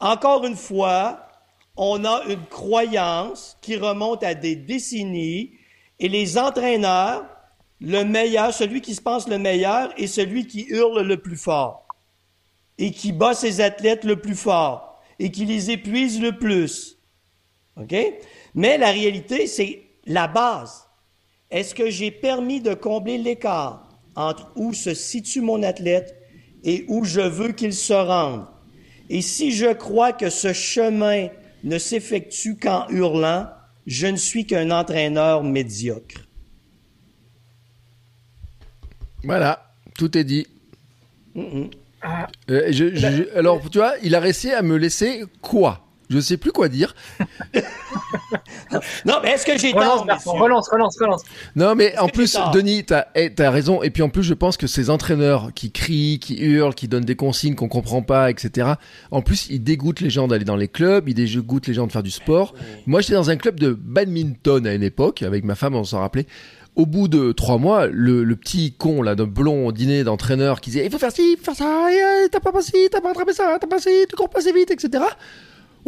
Encore une fois, on a une croyance qui remonte à des décennies et les entraîneurs, le meilleur, celui qui se pense le meilleur est celui qui hurle le plus fort et qui bat ses athlètes le plus fort et qui les épuise le plus. OK? Mais la réalité, c'est la base. Est-ce que j'ai permis de combler l'écart? Entre où se situe mon athlète et où je veux qu'il se rende? Et si je crois que ce chemin ne s'effectue qu'en hurlant, je ne suis qu'un entraîneur médiocre. Voilà, tout est dit. Euh, je- je- je- alors, tu vois, il a réussi à me laisser quoi? Je sais plus quoi dire. Non, mais est-ce que j'ai relance, tort, relance, relance, relance. Non, mais en plus, Denis, t'as eh, t'as raison. Et puis en plus, je pense que ces entraîneurs qui crient, qui hurlent, qui donnent des consignes qu'on comprend pas, etc. En plus, ils dégoûtent les gens d'aller dans les clubs, ils dégoûtent les gens de faire du sport. Moi, j'étais dans un club de badminton à une époque, avec ma femme, on s'en rappelait. Au bout de trois mois, le, le petit con là, de blond au dîner d'entraîneur qui disait il faut faire ci, il faut faire ça, euh, t'as pas passé, t'as pas attrapé ça, t'as pas ci, tu cours pas assez vite, etc.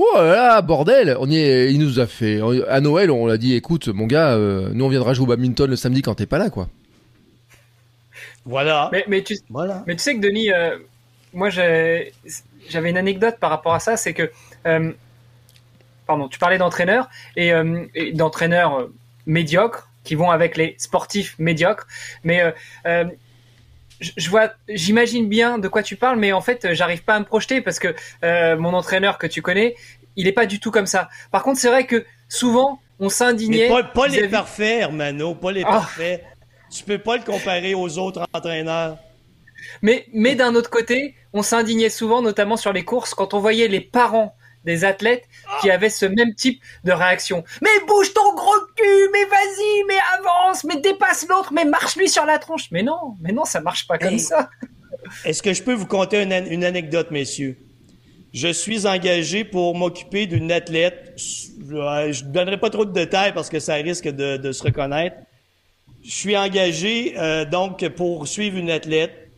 Oh là là, bordel, on y est, il nous a fait. À Noël, on l'a dit, écoute, mon gars, euh, nous on viendra jouer au badminton le samedi quand t'es pas là, quoi. Voilà. Mais, mais tu, Voilà. Mais tu sais que Denis, euh, moi j'ai- j'avais une anecdote par rapport à ça, c'est que, euh, pardon, tu parlais d'entraîneurs et, euh, et d'entraîneurs médiocres qui vont avec les sportifs médiocres, mais euh, euh, je vois, j'imagine bien de quoi tu parles, mais en fait, euh, j'arrive pas à me projeter parce que euh, mon entraîneur que tu connais, il est pas du tout comme ça. Par contre, c'est vrai que souvent, on s'indignait. pas les vis-à-vis- parfaits, Hermano, pas les Ah. parfaits. Tu peux pas le comparer aux autres entraîneurs. Mais, mais d'un autre côté, on s'indignait souvent, notamment sur les courses, quand on voyait les parents des athlètes qui avaient ce même type de réaction. Mais bouge ton gros cul, mais vas-y, mais avance, mais dépasse l'autre, mais marche-lui sur la tronche. Mais non, mais non, ça marche pas comme Hey. ça. Est-ce que je peux vous conter une, an- une anecdote, messieurs? Je suis engagé pour m'occuper d'une athlète. Je ne donnerai pas trop de détails parce que ça risque de, de se reconnaître. Je suis engagé euh, donc pour suivre une athlète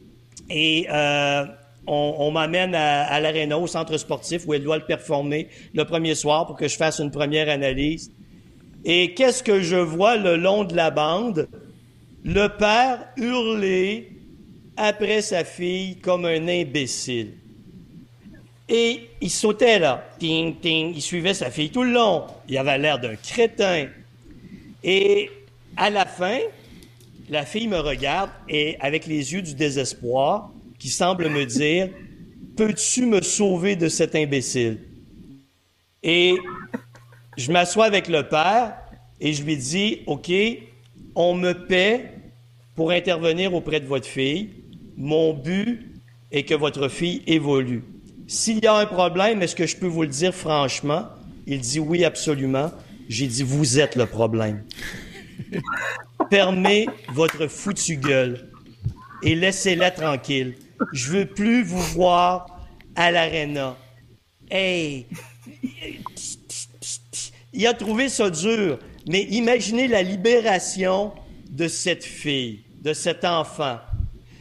et euh, on, m'amène à, à l'aréna, au centre sportif où elle doit le performer le premier soir pour que je fasse une première analyse. Et qu'est-ce que je vois le long de la bande? Le père hurler après sa fille comme un imbécile. Et il sautait là, ting, ting, il suivait sa fille tout le long. Il avait l'air d'un crétin. Et à la fin, la fille me regarde et avec les yeux du désespoir, qui semble me dire, peux-tu me sauver de cet imbécile? Et je m'assois avec le père et je lui dis, OK, on me paie pour intervenir auprès de votre fille. Mon but est que votre fille évolue. S'il y a un problème, est-ce que je peux vous le dire franchement? Il dit oui, absolument. J'ai dit, vous êtes le problème. Fermez votre foutue gueule et laissez-la tranquille. Je veux plus vous voir à l'aréna. Hey! Il a trouvé ça dur, mais imaginez la libération de cette fille, de cet enfant.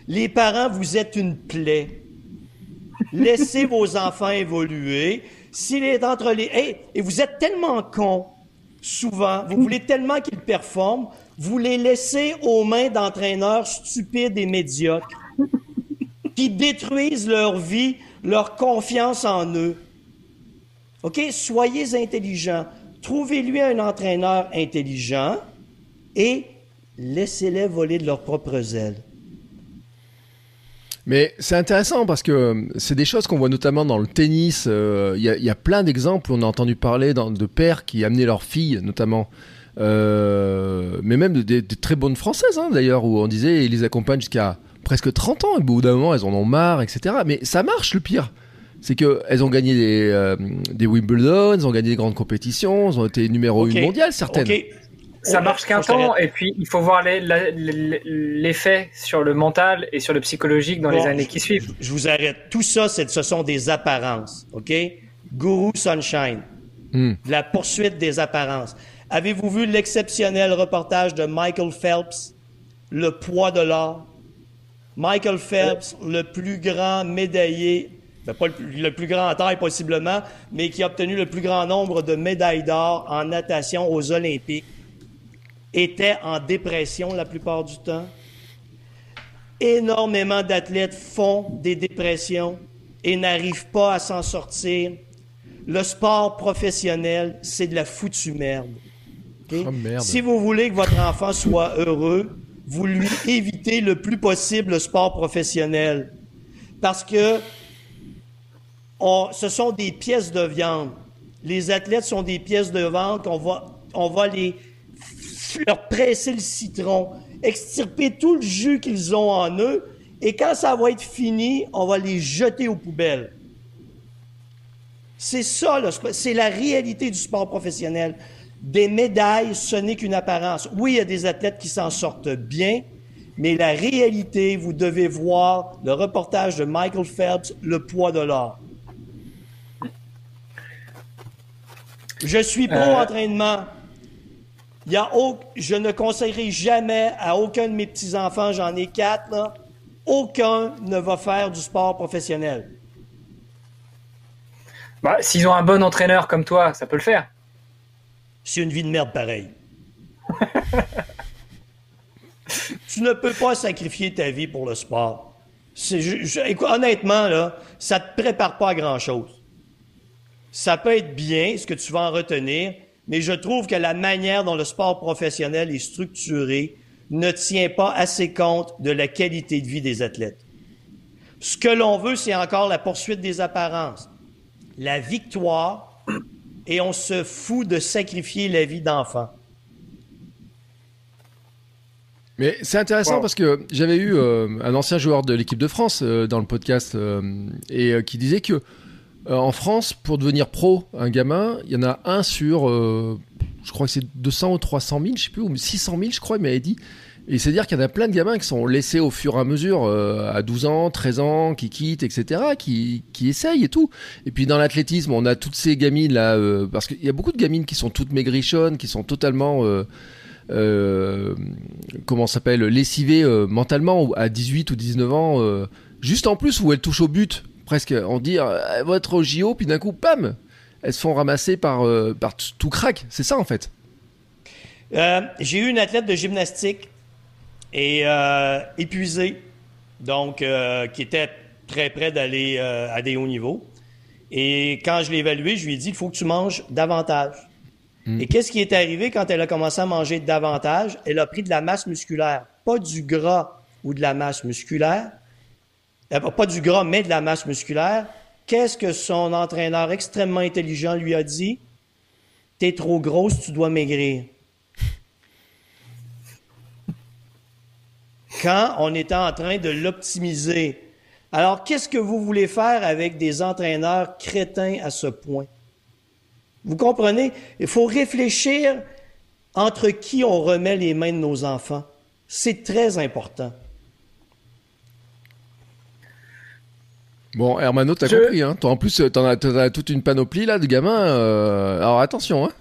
Les parents, vous êtes une plaie. Laissez vos enfants évoluer. S'il est entre les... Hey, et vous êtes tellement cons, souvent, vous voulez tellement qu'ils performent, vous les laissez aux mains d'entraîneurs stupides et médiocres qui détruisent leur vie, leur confiance en eux. OK? Soyez intelligents. Trouvez-lui un entraîneur intelligent et laissez-les voler de leurs propres ailes. Mais c'est intéressant parce que euh, c'est des choses qu'on voit notamment dans le tennis. euh, Il y, a, plein d'exemples où on a entendu parler de pères qui amenaient leurs filles, notamment. euh, mais même de très bonnes françaises, hein, d'ailleurs, où on disait ils les accompagnent jusqu'à presque 30 ans. Et au bout d'un moment, elles en ont marre, etc. Mais ça marche, le pire. c'est que elles ont gagné des, euh, des Wimbledon, elles ont gagné des grandes compétitions, elles ont été numéro Ok. une mondiale certaines. Ça marche qu'un temps, et puis il faut voir l'effet sur le mental et sur le psychologique dans Bon, les années qui suivent. Je vous arrête. Tout ça, c'est, ce sont des apparences. OK? Guru Sunshine. Hmm. La poursuite des apparences. Avez-vous vu l'exceptionnel reportage de Michael Phelps, Le poids de l'or? Michael Phelps, le plus grand médaillé, ben, pas le, plus- le plus grand en taille possiblement, mais qui a obtenu le plus grand nombre de médailles d'or en natation aux Olympiques, était en dépression la plupart du temps. Énormément d'athlètes font des dépressions et n'arrivent pas à s'en sortir. Le sport professionnel, c'est de la foutue? Oh, merde. Si vous voulez que votre enfant soit heureux, vous lui évitez le plus possible le sport professionnel. Parce que ce sont des pièces de viande. Les athlètes sont des pièces de viande qu'on va, on va les leur presser le citron, extirper tout le jus qu'ils ont en eux, et quand ça va être fini, on va les jeter aux poubelles. C'est ça, c'est la réalité du sport professionnel. Des médailles, ce n'est qu'une apparence. Oui, il y a des athlètes qui s'en sortent bien, mais la réalité, vous devez voir le reportage de Michael Phelps, Le poids de l'or. Je suis pro-entraînement. Il y a au- je ne conseillerai jamais à aucun de mes petits-enfants, j'en ai quatre, là, aucun ne va faire du sport professionnel. Bah, S'ils ont un bon entraîneur comme toi, ça peut le faire. C'est une vie de merde pareille. tu ne peux pas sacrifier ta vie pour le sport. Honnêtement, là, ça te prépare pas à grand-chose. Ça peut être bien, ce que tu vas en retenir, mais je trouve que la manière dont le sport professionnel est structuré ne tient pas assez compte de la qualité de vie des athlètes. Ce que l'on veut, c'est encore la poursuite des apparences, la victoire, et on se fout de sacrifier la vie d'enfant. Mais c'est intéressant Wow. parce que j'avais eu euh, un ancien joueur de l'équipe de France euh, dans le podcast euh, et euh, qui disait que euh, en France, pour devenir pro, un gamin, il y en a un sur, euh, je crois que c'est 200 ou 300 000, je sais plus, ou 600 000, je crois, il m'avait dit. Et c'est-à-dire qu'il y en a plein de gamins qui sont laissés au fur et à mesure, euh, à 12 ans, 13 ans, qui quittent, etc., qui, qui essayent et tout. Et puis dans l'athlétisme, on a toutes ces gamines là, euh, parce qu'il y a beaucoup de gamines qui sont toutes maigrichonnes, qui sont totalement, euh, euh, comment s'appelle, lessivées euh, mentalement à 18 ou 19 ans, juste en plus où elles touchent au but, presque, on dit, elles vont être au JO, puis d'un coup, pam, elles se font ramasser par, par tout crack. C'est ça en fait. J'ai eu une athlète de gymnastique et euh, épuisée, donc euh, qui était très près d'aller euh, à des hauts niveaux. Et quand je l'ai évaluée, je lui ai dit il faut que tu manges davantage. Et qu'est-ce qui est arrivé quand elle a commencé à manger davantage? Elle a pris de la masse musculaire, pas du gras ou de la masse musculaire, Euh, pas du gras mais de la masse musculaire. Qu'est-ce que son entraîneur extrêmement intelligent lui a dit? T'es trop grosse, tu dois maigrir. Quand on était en train de l'optimiser. Alors, qu'est-ce que vous voulez faire avec des entraîneurs crétins à ce point? Vous comprenez? Il faut réfléchir entre qui on remet les mains de nos enfants. C'est très important. Bon, Hermano, t'as Je- compris, hein? Toi, en plus, euh, t'en as, t'en as toute une panoplie là de gamins. euh, Alors attention, hein.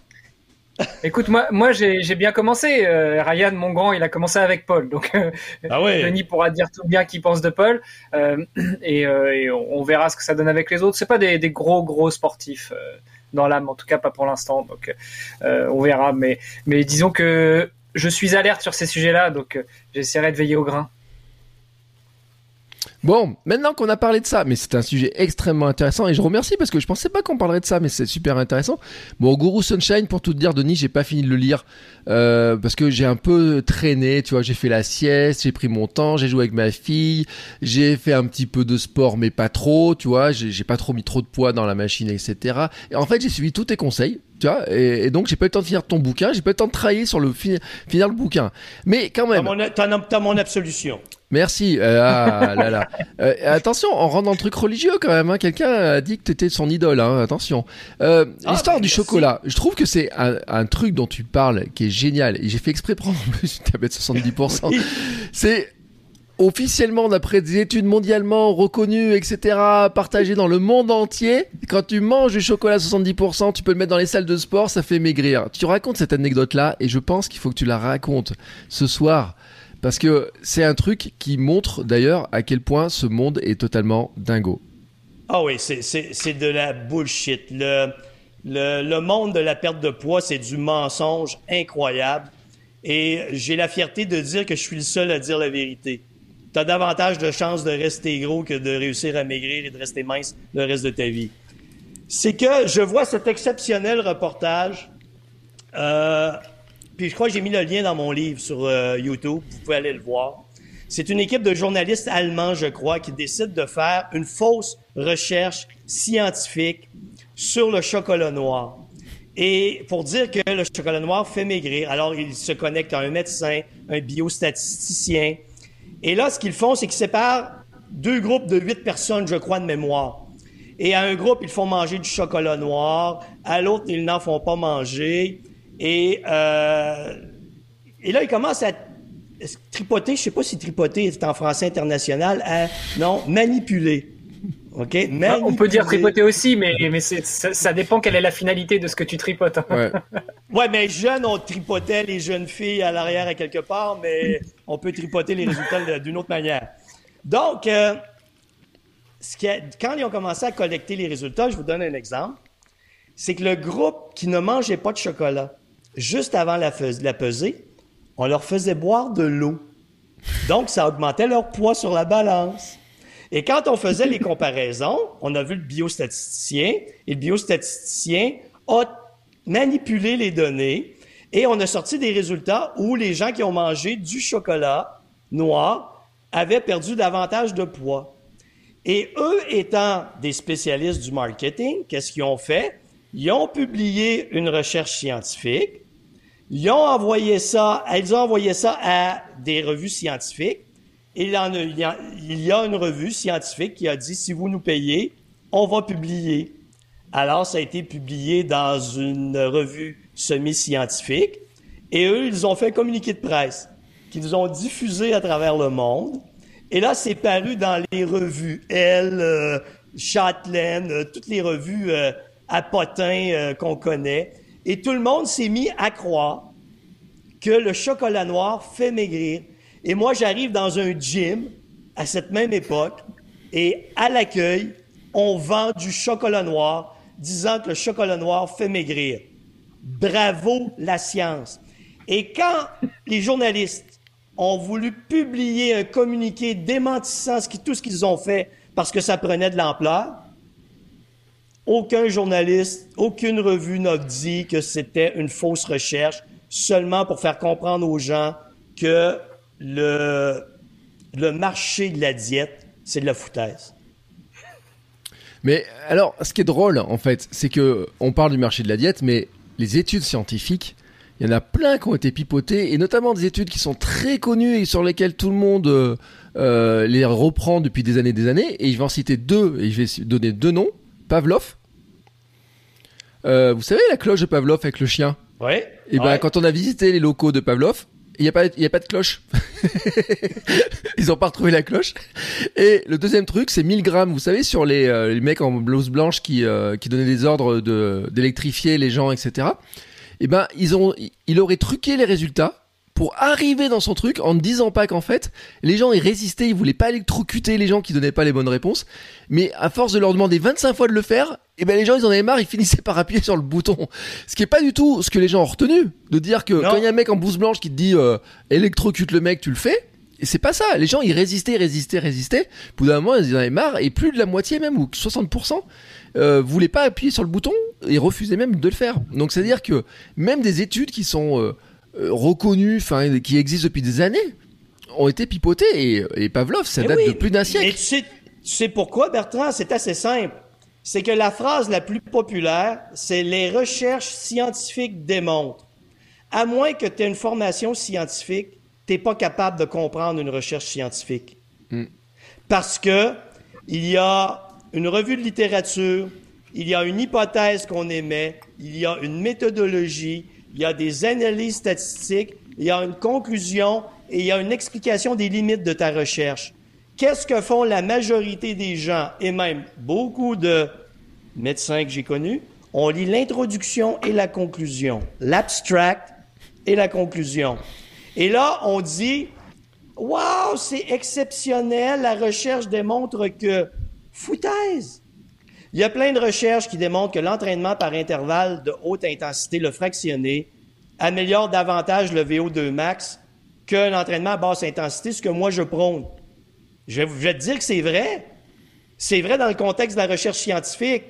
Écoute, moi, moi j'ai bien commencé. Euh, Ryan, mon grand, il a commencé avec Paul. Donc, euh, Ah ouais. Denis pourra dire tout bien qu'il pense de Paul. Euh, et euh, et on, on verra ce que ça donne avec les autres. C'est pas des, des gros, gros sportifs euh, dans l'âme, en tout cas pas pour l'instant. Donc, euh, on verra. Mais, mais disons que je suis alerte sur ces sujets-là. Donc, euh, j'essaierai de veiller au grain. Bon, maintenant qu'on a parlé de ça, mais c'est un sujet extrêmement intéressant et je remercie parce que je pensais pas qu'on parlerait de ça, mais c'est super intéressant. Bon, Guru Sunshine, pour tout te dire, Denis, j'ai pas fini de le lire euh, parce que j'ai un peu traîné, tu vois, j'ai fait la sieste, j'ai pris mon temps, j'ai joué avec ma fille, j'ai fait un petit peu de sport, mais pas trop, tu vois, j'ai pas trop mis trop de poids dans la machine, etc. Et en fait, j'ai suivi tous tes conseils. Tu vois, et, donc j'ai pas eu le temps de finir ton bouquin, j'ai pas eu le temps de travailler sur le fi- finir le bouquin. Mais quand même, t'as- t'as mon absolution. Merci. Euh, ah, là, là. Euh, attention, on rentre dans le truc religieux quand même. Hein. Quelqu'un a dit que tu étais son idole. Hein. Attention. Euh, Ah, L'histoire bah, du merci. chocolat. Je trouve que c'est un, un truc dont tu parles qui est génial. Et j'ai fait exprès prendre en plus une tablette 70%. Oui. C'est officiellement, d'après des études mondialement reconnues, etc., partagées dans le monde entier, quand tu manges du chocolat à 70%, tu peux le mettre dans les salles de sport, ça fait maigrir. Tu racontes cette anecdote-là et je pense qu'il faut que tu la racontes ce soir. Parce que c'est un truc qui montre d'ailleurs à quel point ce monde est totalement dingo. Ah oui, c'est, de la bullshit. Le, le, le monde de la perte de poids, c'est du mensonge incroyable. Et j'ai la fierté de dire que je suis le seul à dire la vérité. Tu as davantage de chances de rester gros que de réussir à maigrir et de rester mince le reste de ta vie. C'est que je vois cet exceptionnel reportage. Euh, puis je crois que j'ai mis le lien dans mon livre sur euh, YouTube. Vous pouvez aller le voir. C'est une équipe de journalistes allemands, je crois, qui décide de faire une fausse recherche scientifique sur le chocolat noir. Et pour dire que le chocolat noir fait maigrir, alors ils se connectent à un médecin, un biostatisticien. Et là, ce qu'ils font, c'est qu'ils séparent deux groupes de huit personnes, je crois, de mémoire. Et à un groupe, ils font manger du chocolat noir. À l'autre, ils n'en font pas manger. Et, euh, et là, ils commencent à tripoter, je sais pas si tripoter est en français international, à, non, manipuler. OK? Ah, On peut dire tripoter aussi, mais, mais c'est- ça, ça dépend quelle est la finalité de ce que tu tripotes. hein. Ouais. Ouais, mais jeunes, on tripotait les jeunes filles à l'arrière à quelque part, mais on peut tripoter les résultats d'une autre manière. Donc, euh, ce qui a- quand ils ont commencé à collecter les résultats, je vous donne un exemple, c'est que le groupe qui ne mangeait pas de chocolat, juste avant la, la pesée, on leur faisait boire de l'eau. Donc, ça augmentait leur poids sur la balance. Et quand on faisait les comparaisons, on a vu le biostatisticien, et le biostatisticien a manipulé les données, et on a sorti des résultats où les gens qui ont mangé du chocolat noir avaient perdu davantage de poids. Et eux étant des spécialistes du marketing, qu'est-ce qu'ils ont fait? Ils ont publié une recherche scientifique. Ils ont envoyé ça, ils ont envoyé ça à des revues scientifiques. Et il y, a, une revue scientifique qui a dit, si vous nous payez, on va publier. Alors, ça a été publié dans une revue semi-scientifique. Et eux, ils ont fait un communiqué de presse qu'ils ont diffusé à travers le monde. Et là, c'est paru dans les revues Elle, euh, Châtelaine, euh, toutes les revues euh, à potins euh, qu'on connaît. Et tout le monde s'est mis à croire que le chocolat noir fait maigrir. Et moi, j'arrive dans un gym à cette même époque et à l'accueil, on vend du chocolat noir disant que le chocolat noir fait maigrir. Bravo la science. Et quand les journalistes ont voulu publier un communiqué démentissant tout ce qu'ils ont fait parce que ça prenait de l'ampleur, aucun journaliste, aucune revue n'a dit que c'était une fausse recherche seulement pour faire comprendre aux gens que le, le marché de la diète, c'est de la foutaise. Mais alors, ce qui est drôle, en fait, c'est que on parle du marché de la diète, mais les études scientifiques, il y en a plein qui ont été pipotées, et notamment des études qui sont très connues et sur lesquelles tout le monde euh, euh, les reprend depuis des années et des années. Et je vais en citer deux, et je vais donner deux noms. Pavlov. Euh, vous savez la cloche de Pavlov avec le chien Oui. Et ben, quand on a visité les locaux de Pavlov, il n'y a, pas- il y a pas de cloche. Ils ont pas retrouvé la cloche. Et le deuxième truc, c'est 1000 grammes. Vous savez, sur les, euh, les mecs en blouse blanche qui, euh, qui donnaient des ordres de, d'électrifier les gens, etc. Et ben, ils ont, il aurait truqué les résultats pour arriver dans son truc en ne disant pas qu'en fait, les gens ils résistaient, ils voulaient pas électrocuter les gens qui donnaient pas les bonnes réponses. Mais à force de leur demander 25 fois de le faire, et ben les gens ils en avaient marre, ils finissaient par appuyer sur le bouton. Ce qui est pas du tout ce que les gens ont retenu, de dire que Non. quand il y a un mec en blouse blanche qui te dit euh, électrocute le mec, tu le fais. Et c'est pas ça. Les gens ils résistaient, résistaient, résistaient. Au bout d'un moment ils en avaient marre et plus de la moitié même ou 60% euh, voulaient pas appuyer sur le bouton et refusaient même de le faire. Donc c'est à dire que même des études qui sont euh, euh, reconnues, enfin qui existent depuis des années, ont été pipotées et, et Pavlov ça Eh date oui, de plus d'un siècle. tu sais, tu sais pourquoi, Bertrand? C'est assez simple. C'est que la phrase la plus populaire, c'est les recherches scientifiques démontrent. À moins que tu aies une formation scientifique, t'es pas capable de comprendre une recherche scientifique. Mm. Parce que il y a une revue de littérature, il y a une hypothèse qu'on émet, il y a une méthodologie, il y a des analyses statistiques, il y a une conclusion et il y a une explication des limites de ta recherche. Qu'est-ce que font la majorité des gens et même beaucoup de médecins que j'ai connus? On lit l'introduction et la conclusion, l'abstract et la conclusion. Et là, on dit, Waouh, c'est exceptionnel, la recherche démontre que, foutaise! Il y a plein de recherches qui démontrent que l'entraînement par intervalle de haute intensité, le fractionné, améliore davantage le VO2 max que l'entraînement à basse intensité, ce que moi je prône. Je vais te dire que c'est vrai. C'est vrai dans le contexte de la recherche scientifique.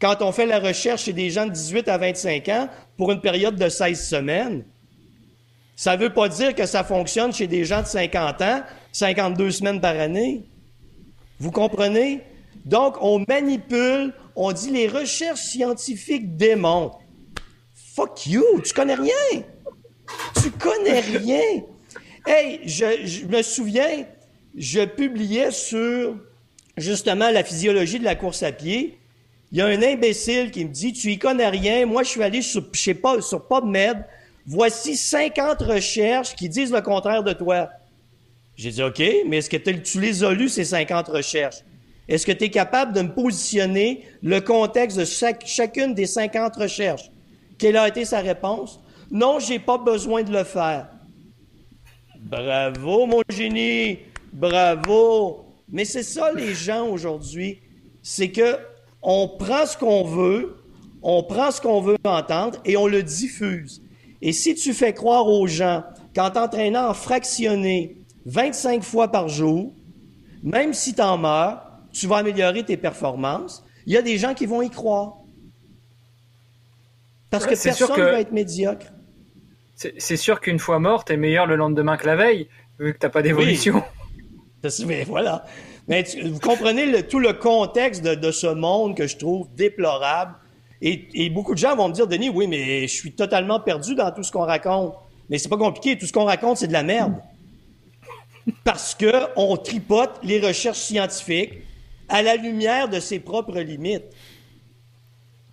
Quand on fait la recherche chez des gens de 18 à 25 ans pour une période de 16 semaines, ça ne veut pas dire que ça fonctionne chez des gens de 50 ans, 52 semaines par année. Vous comprenez? Donc, on manipule, on dit les recherches scientifiques démontrent. Fuck you, tu connais rien. Tu connais rien. Hey, je, me souviens, je publiais sur justement la physiologie de la course à pied. Il y a un imbécile qui me dit, tu y connais rien. Moi, je suis allé sur, je sais pas, sur PubMed. Voici 50 recherches qui disent le contraire de toi. J'ai dit, OK, mais est-ce que tu les as lues, ces 50 recherches? Est-ce que tu es capable de me positionner le contexte de chacune des 50 recherches? Quelle a été sa réponse? Non, j'ai pas besoin de le faire. Bravo, mon génie! Bravo! Mais c'est ça, les gens aujourd'hui. C'est que on prend ce qu'on veut, on prend ce qu'on veut entendre et on le diffuse. Et si tu fais croire aux gens qu'en t'entraînant en fractionné 25 fois par jour, même si tu en meurs, tu vas améliorer tes performances, il y a des gens qui vont y croire. Parce que personne ne va être médiocre. C'est sûr qu'une fois mort, tu es meilleur le lendemain que la veille, vu que tu n'as pas d'évolution. Mais voilà. Mais vous comprenez tout le contexte de, ce monde que je trouve déplorable. Et, beaucoup de gens vont me dire, Denis, oui, mais je suis totalement perdu dans tout ce qu'on raconte. Mais c'est pas compliqué. Tout ce qu'on raconte, c'est de la merde. Parce que on tripote les recherches scientifiques à la lumière de ses propres limites.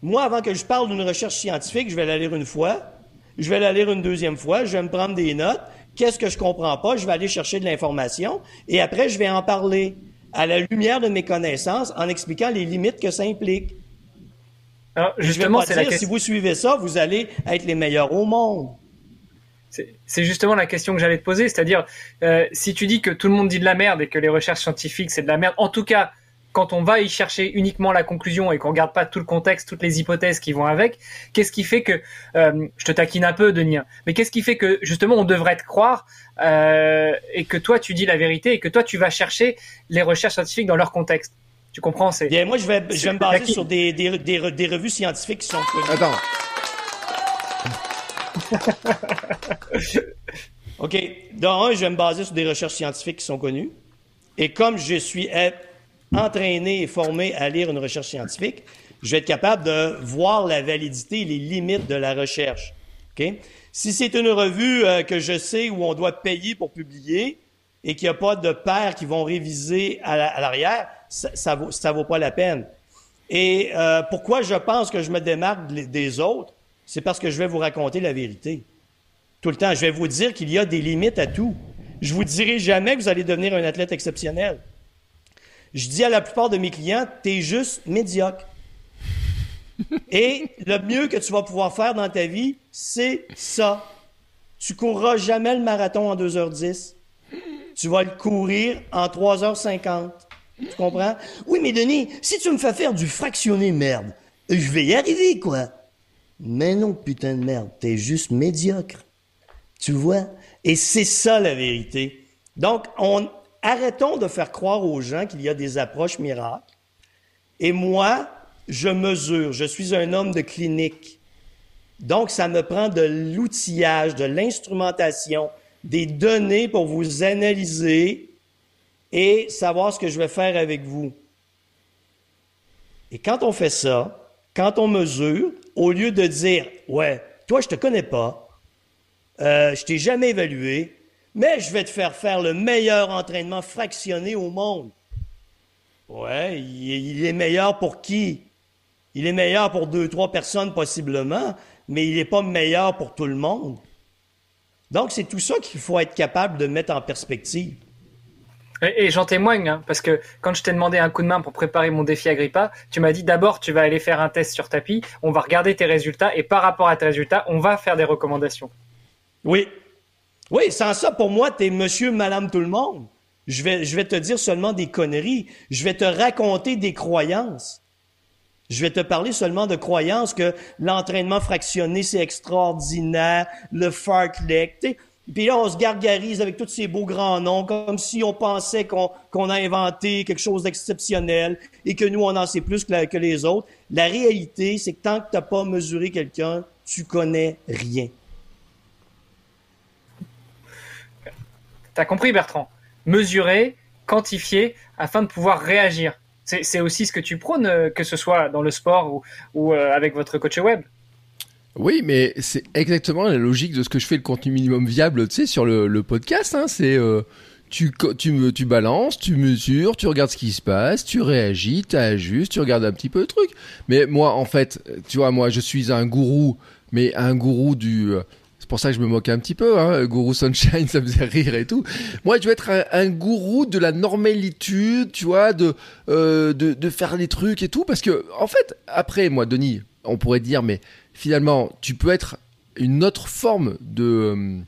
Moi, avant que je parle d'une recherche scientifique, je vais la lire une fois, je vais la lire une deuxième fois, je vais me prendre des notes. Qu'est-ce que je comprends pas? Je vais aller chercher de l'information et après, je vais en parler à la lumière de mes connaissances en expliquant les limites que ça implique. Alors, justement, c'est la question. Si vous suivez ça, vous allez être les meilleurs au monde. C'est justement la question que j'allais te poser, c'est-à-dire euh, si tu dis que tout le monde dit de la merde et que les recherches scientifiques c'est de la merde, en tout cas quand on va y chercher uniquement la conclusion et qu'on regarde pas tout le contexte, toutes les hypothèses qui vont avec, qu'est-ce qui fait que, euh, je te taquine un peu, Denis, hein, mais qu'est-ce qui fait que justement on devrait te croire euh, et que toi tu dis la vérité et que toi tu vas chercher les recherches scientifiques dans leur contexte? Tu comprends? C'est Bien, moi je vais, je vais me baser sur des, des, des, revues scientifiques qui sont connues. Attends. OK. Dans un, je vais me baser sur des recherches scientifiques qui sont connues. Et comme je suis entraîné et formé à lire une recherche scientifique, je vais être capable de voir la validité et les limites de la recherche. Si c'est une revue euh, que je sais où on doit payer pour publier et qu'il n'y a pas de pairs qui vont réviser à l'arrière, ça, ça vaut pas la peine. Et euh, pourquoi je pense que je me démarque des autres, c'est parce que je vais vous raconter la vérité. Tout le temps, je vais vous dire qu'il y a des limites à tout. Je vous dirai jamais que vous allez devenir un athlète exceptionnel. Je dis à la plupart de mes clients, tu es juste médiocre. Et le mieux que tu vas pouvoir faire dans ta vie, c'est ça. Tu courras jamais le marathon en 2h10. Tu vas le courir en 3h50. Tu comprends? Oui, mais Denis, si tu me fais faire du fractionné merde, je vais y arriver, quoi. Mais non, putain de merde, t'es juste médiocre. Tu vois? Et c'est ça la vérité. Donc, on, arrêtons de faire croire aux gens qu'il y a des approches miracles. Et moi, je mesure, je suis un homme de clinique. Donc, ça me prend de l'outillage, de l'instrumentation, des données pour vous analyser et savoir ce que je vais faire avec vous. Et quand on fait ça, quand on mesure, au lieu de dire, ouais, toi, je te connais pas, euh, je t'ai jamais évalué, mais je vais te faire faire le meilleur entraînement fractionné au monde. Ouais, il est meilleur pour qui? Il est meilleur pour deux, trois personnes possiblement, mais il n'est pas meilleur pour tout le monde. Donc, c'est tout ça qu'il faut être capable de mettre en perspective. Et, j'en témoigne, hein, parce que quand je t'ai demandé un coup de main pour préparer mon défi Agrippa, tu m'as dit d'abord tu vas aller faire un test sur tapis, on va regarder tes résultats, et par rapport à tes résultats, on va faire des recommandations. Oui. Oui, sans ça, pour moi, tu monsieur, madame, tout le monde. Je vais, je vais te dire seulement des conneries. Je vais te raconter des croyances. Je vais te parler seulement de croyances que l'entraînement fractionné, c'est extraordinaire, le fartlek. Puis là, on se gargarise avec tous ces beaux grands noms, comme si on pensait qu'on a inventé quelque chose d'exceptionnel et que nous, on en sait plus que, les autres. La réalité, c'est que tant que tu pas mesuré quelqu'un, tu connais rien. Tu as compris, Bertrand? Mesurer, quantifier, afin de pouvoir réagir. C'est aussi ce que tu prônes, euh, que ce soit dans le sport ou, euh, avec votre coach web. Oui, mais c'est exactement la logique de ce que je fais le contenu minimum viable, tu sais, sur le, podcast. Hein, c'est euh, tu balances, tu mesures, tu regardes ce qui se passe, tu réagis, tu ajustes, tu regardes un petit peu le truc. Mais moi, en fait, tu vois, moi, je suis un gourou, mais un gourou du pour ça que je me moquais un petit peu, hein. Gourou Sunshine, ça me faisait rire et tout. Moi, je veux être un, gourou de la normalitude, tu vois, de, euh, de, faire les trucs et tout. Parce que, en fait, après, moi, Denis, on pourrait dire, mais finalement, tu peux être une autre forme de, euh,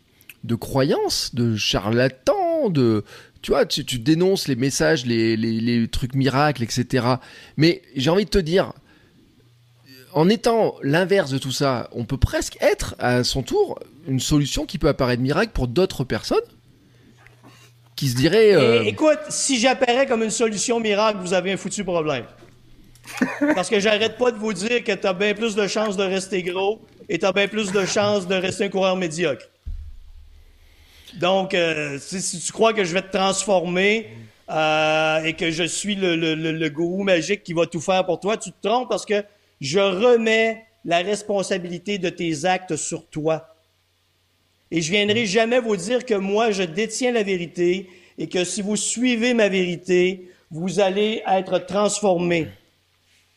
de croyance, de charlatan, de. Tu vois, tu, dénonces les messages, les, les trucs miracles, etc. Mais j'ai envie de te dire, en étant l'inverse de tout ça, on peut presque être à son tour une solution qui peut apparaître miracle pour d'autres personnes qui se diraient. Euh, écoute, si j'apparais comme une solution miracle, vous avez un foutu problème. Parce que j'arrête pas de vous dire que tu as bien plus de chances de rester gros et tu as bien plus de chances de rester un coureur médiocre. Donc, euh, si, tu crois que je vais te transformer euh, et que je suis le, le gourou magique qui va tout faire pour toi, tu te trompes parce que je remets la responsabilité de tes actes sur toi. Et je viendrai jamais vous dire que moi, je détiens la vérité et que si vous suivez ma vérité, vous allez être transformé.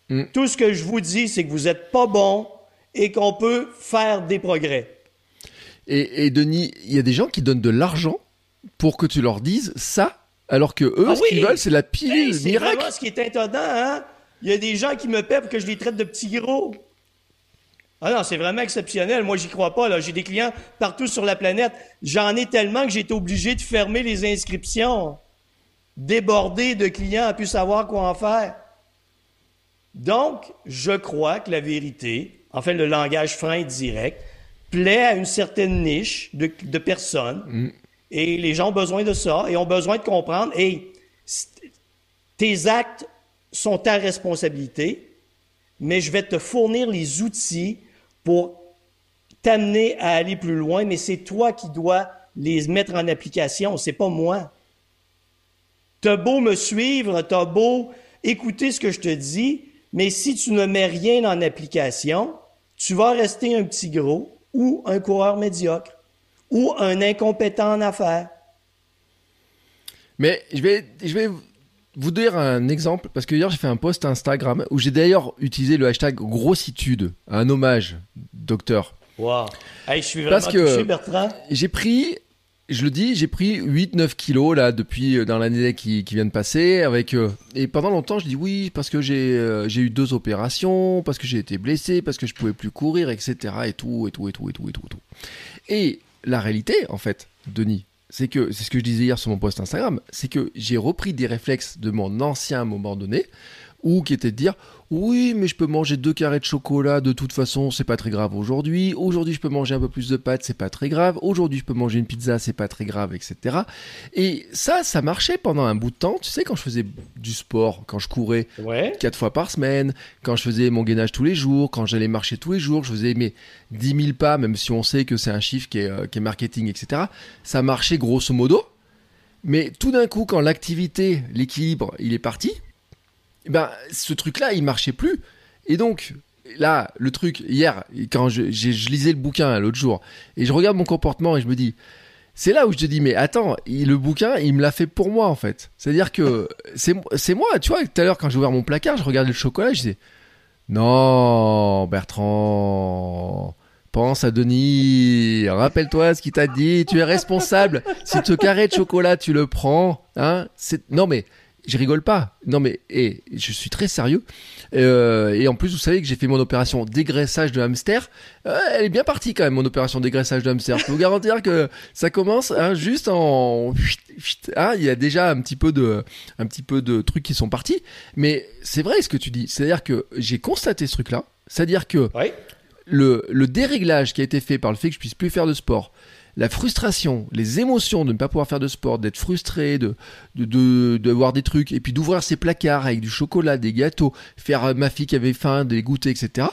Mm. Tout ce que je vous dis, c'est que vous n'êtes pas bon et qu'on peut faire des progrès. Et, Denis, il y a des gens qui donnent de l'argent pour que tu leur dises ça, alors que eux, ah ce qu'ils veulent, c'est la pilule C'est vraiment ce qui est étonnant, hein? Il y a des gens qui me paient pour que je les traite de petits gros. Ah non, c'est vraiment exceptionnel. Moi, j'y crois pas. Là. J'ai des clients partout sur la planète. J'en ai tellement que j'ai été obligé de fermer les inscriptions. Débordé de clients à pu savoir quoi en faire. Donc, je crois que la vérité, en fait, le langage franc et direct, plaît à une certaine niche de, personnes. Mm. Et les gens ont besoin de ça et ont besoin de comprendre. Et tes actes sont ta responsabilité, mais je vais te fournir les outils pour t'amener à aller plus loin, mais c'est toi qui dois les mettre en application, c'est pas moi. T'as beau me suivre, t'as beau écouter ce que je te dis, mais si tu ne mets rien en application, tu vas rester un petit gros ou un coureur médiocre ou un incompétent en affaires. Mais je vais, je vais vous dire un exemple, parce que hier j'ai fait un post Instagram où j'ai d'ailleurs utilisé le hashtag grossitude, un hommage, docteur. Waouh je suis vraiment parce que Bertrand. J'ai pris, je le dis, j'ai pris 8-9 kilos là depuis euh, dans l'année qui, qui, vient de passer. avec euh, Et pendant longtemps je dis oui, parce que j'ai euh, j'ai eu deux opérations, parce que j'ai été blessé, parce que je pouvais plus courir, etc. Et tout, et tout, et tout, et tout, et tout. Et, tout. et la réalité, en fait, Denis, c'est que, c'est ce que je disais hier sur mon post Instagram, c'est que j'ai repris des réflexes de mon ancien moment donné, ou qui était de dire oui mais je peux manger deux carrés de chocolat de toute façon c'est pas très grave aujourd'hui. Aujourd'hui je peux manger un peu plus de pâtes c'est pas très grave. Aujourd'hui je peux manger une pizza c'est pas très grave etc et ça ça marchait pendant un bout de temps. Tu sais quand je faisais du sport quand je courais quatre fois par semaine quand je faisais mon gainage tous les jours quand j'allais marcher tous les jours je faisais mes 10 000 pas même si on sait que c'est un chiffre qui est, euh, qui est marketing etc ça marchait grosso modo. Mais tout d'un coup quand l'activité l'équilibre il est parti ben, ce truc-là, il marchait plus. Et donc, là, le truc, hier, quand je, je lisais le bouquin l'autre jour, et je regarde mon comportement et je me dis, c'est là où je te dis, mais attends, il- le bouquin, il me l'a fait pour moi, en fait. C'est-à-dire que c'est c'est moi, tu vois, tout à l'heure, quand j'ai ouvert mon placard, je regardais le chocolat, je disais, non, Bertrand, pense à Denis, rappelle-toi ce qu'il t'a dit, tu es responsable. si ce carré de chocolat, tu le prends, hein, c'est, non, mais, je rigole pas. Non, mais, et, je suis très sérieux. Euh, et en plus, vous savez que j'ai fait mon opération dégraissage de hamster. Euh, elle est bien partie quand même, mon opération dégraissage de hamster. Je peux vous garantir que ça commence hein, juste en... Hein, il y a déjà un petit peu de, un petit peu de trucs qui sont partis. Mais c'est vrai ce que tu dis. C'est-à-dire que j'ai constaté ce truc-là. C'est-à-dire que Oui. le, le déréglage qui a été fait par le fait que je puisse plus faire de sport, la frustration, les émotions de ne pas pouvoir faire de sport, d'être frustré, de, de, de, de voir des trucs, et puis d'ouvrir ses placards avec du chocolat, des gâteaux, faire euh, ma fille qui avait faim, des goûters, etc.,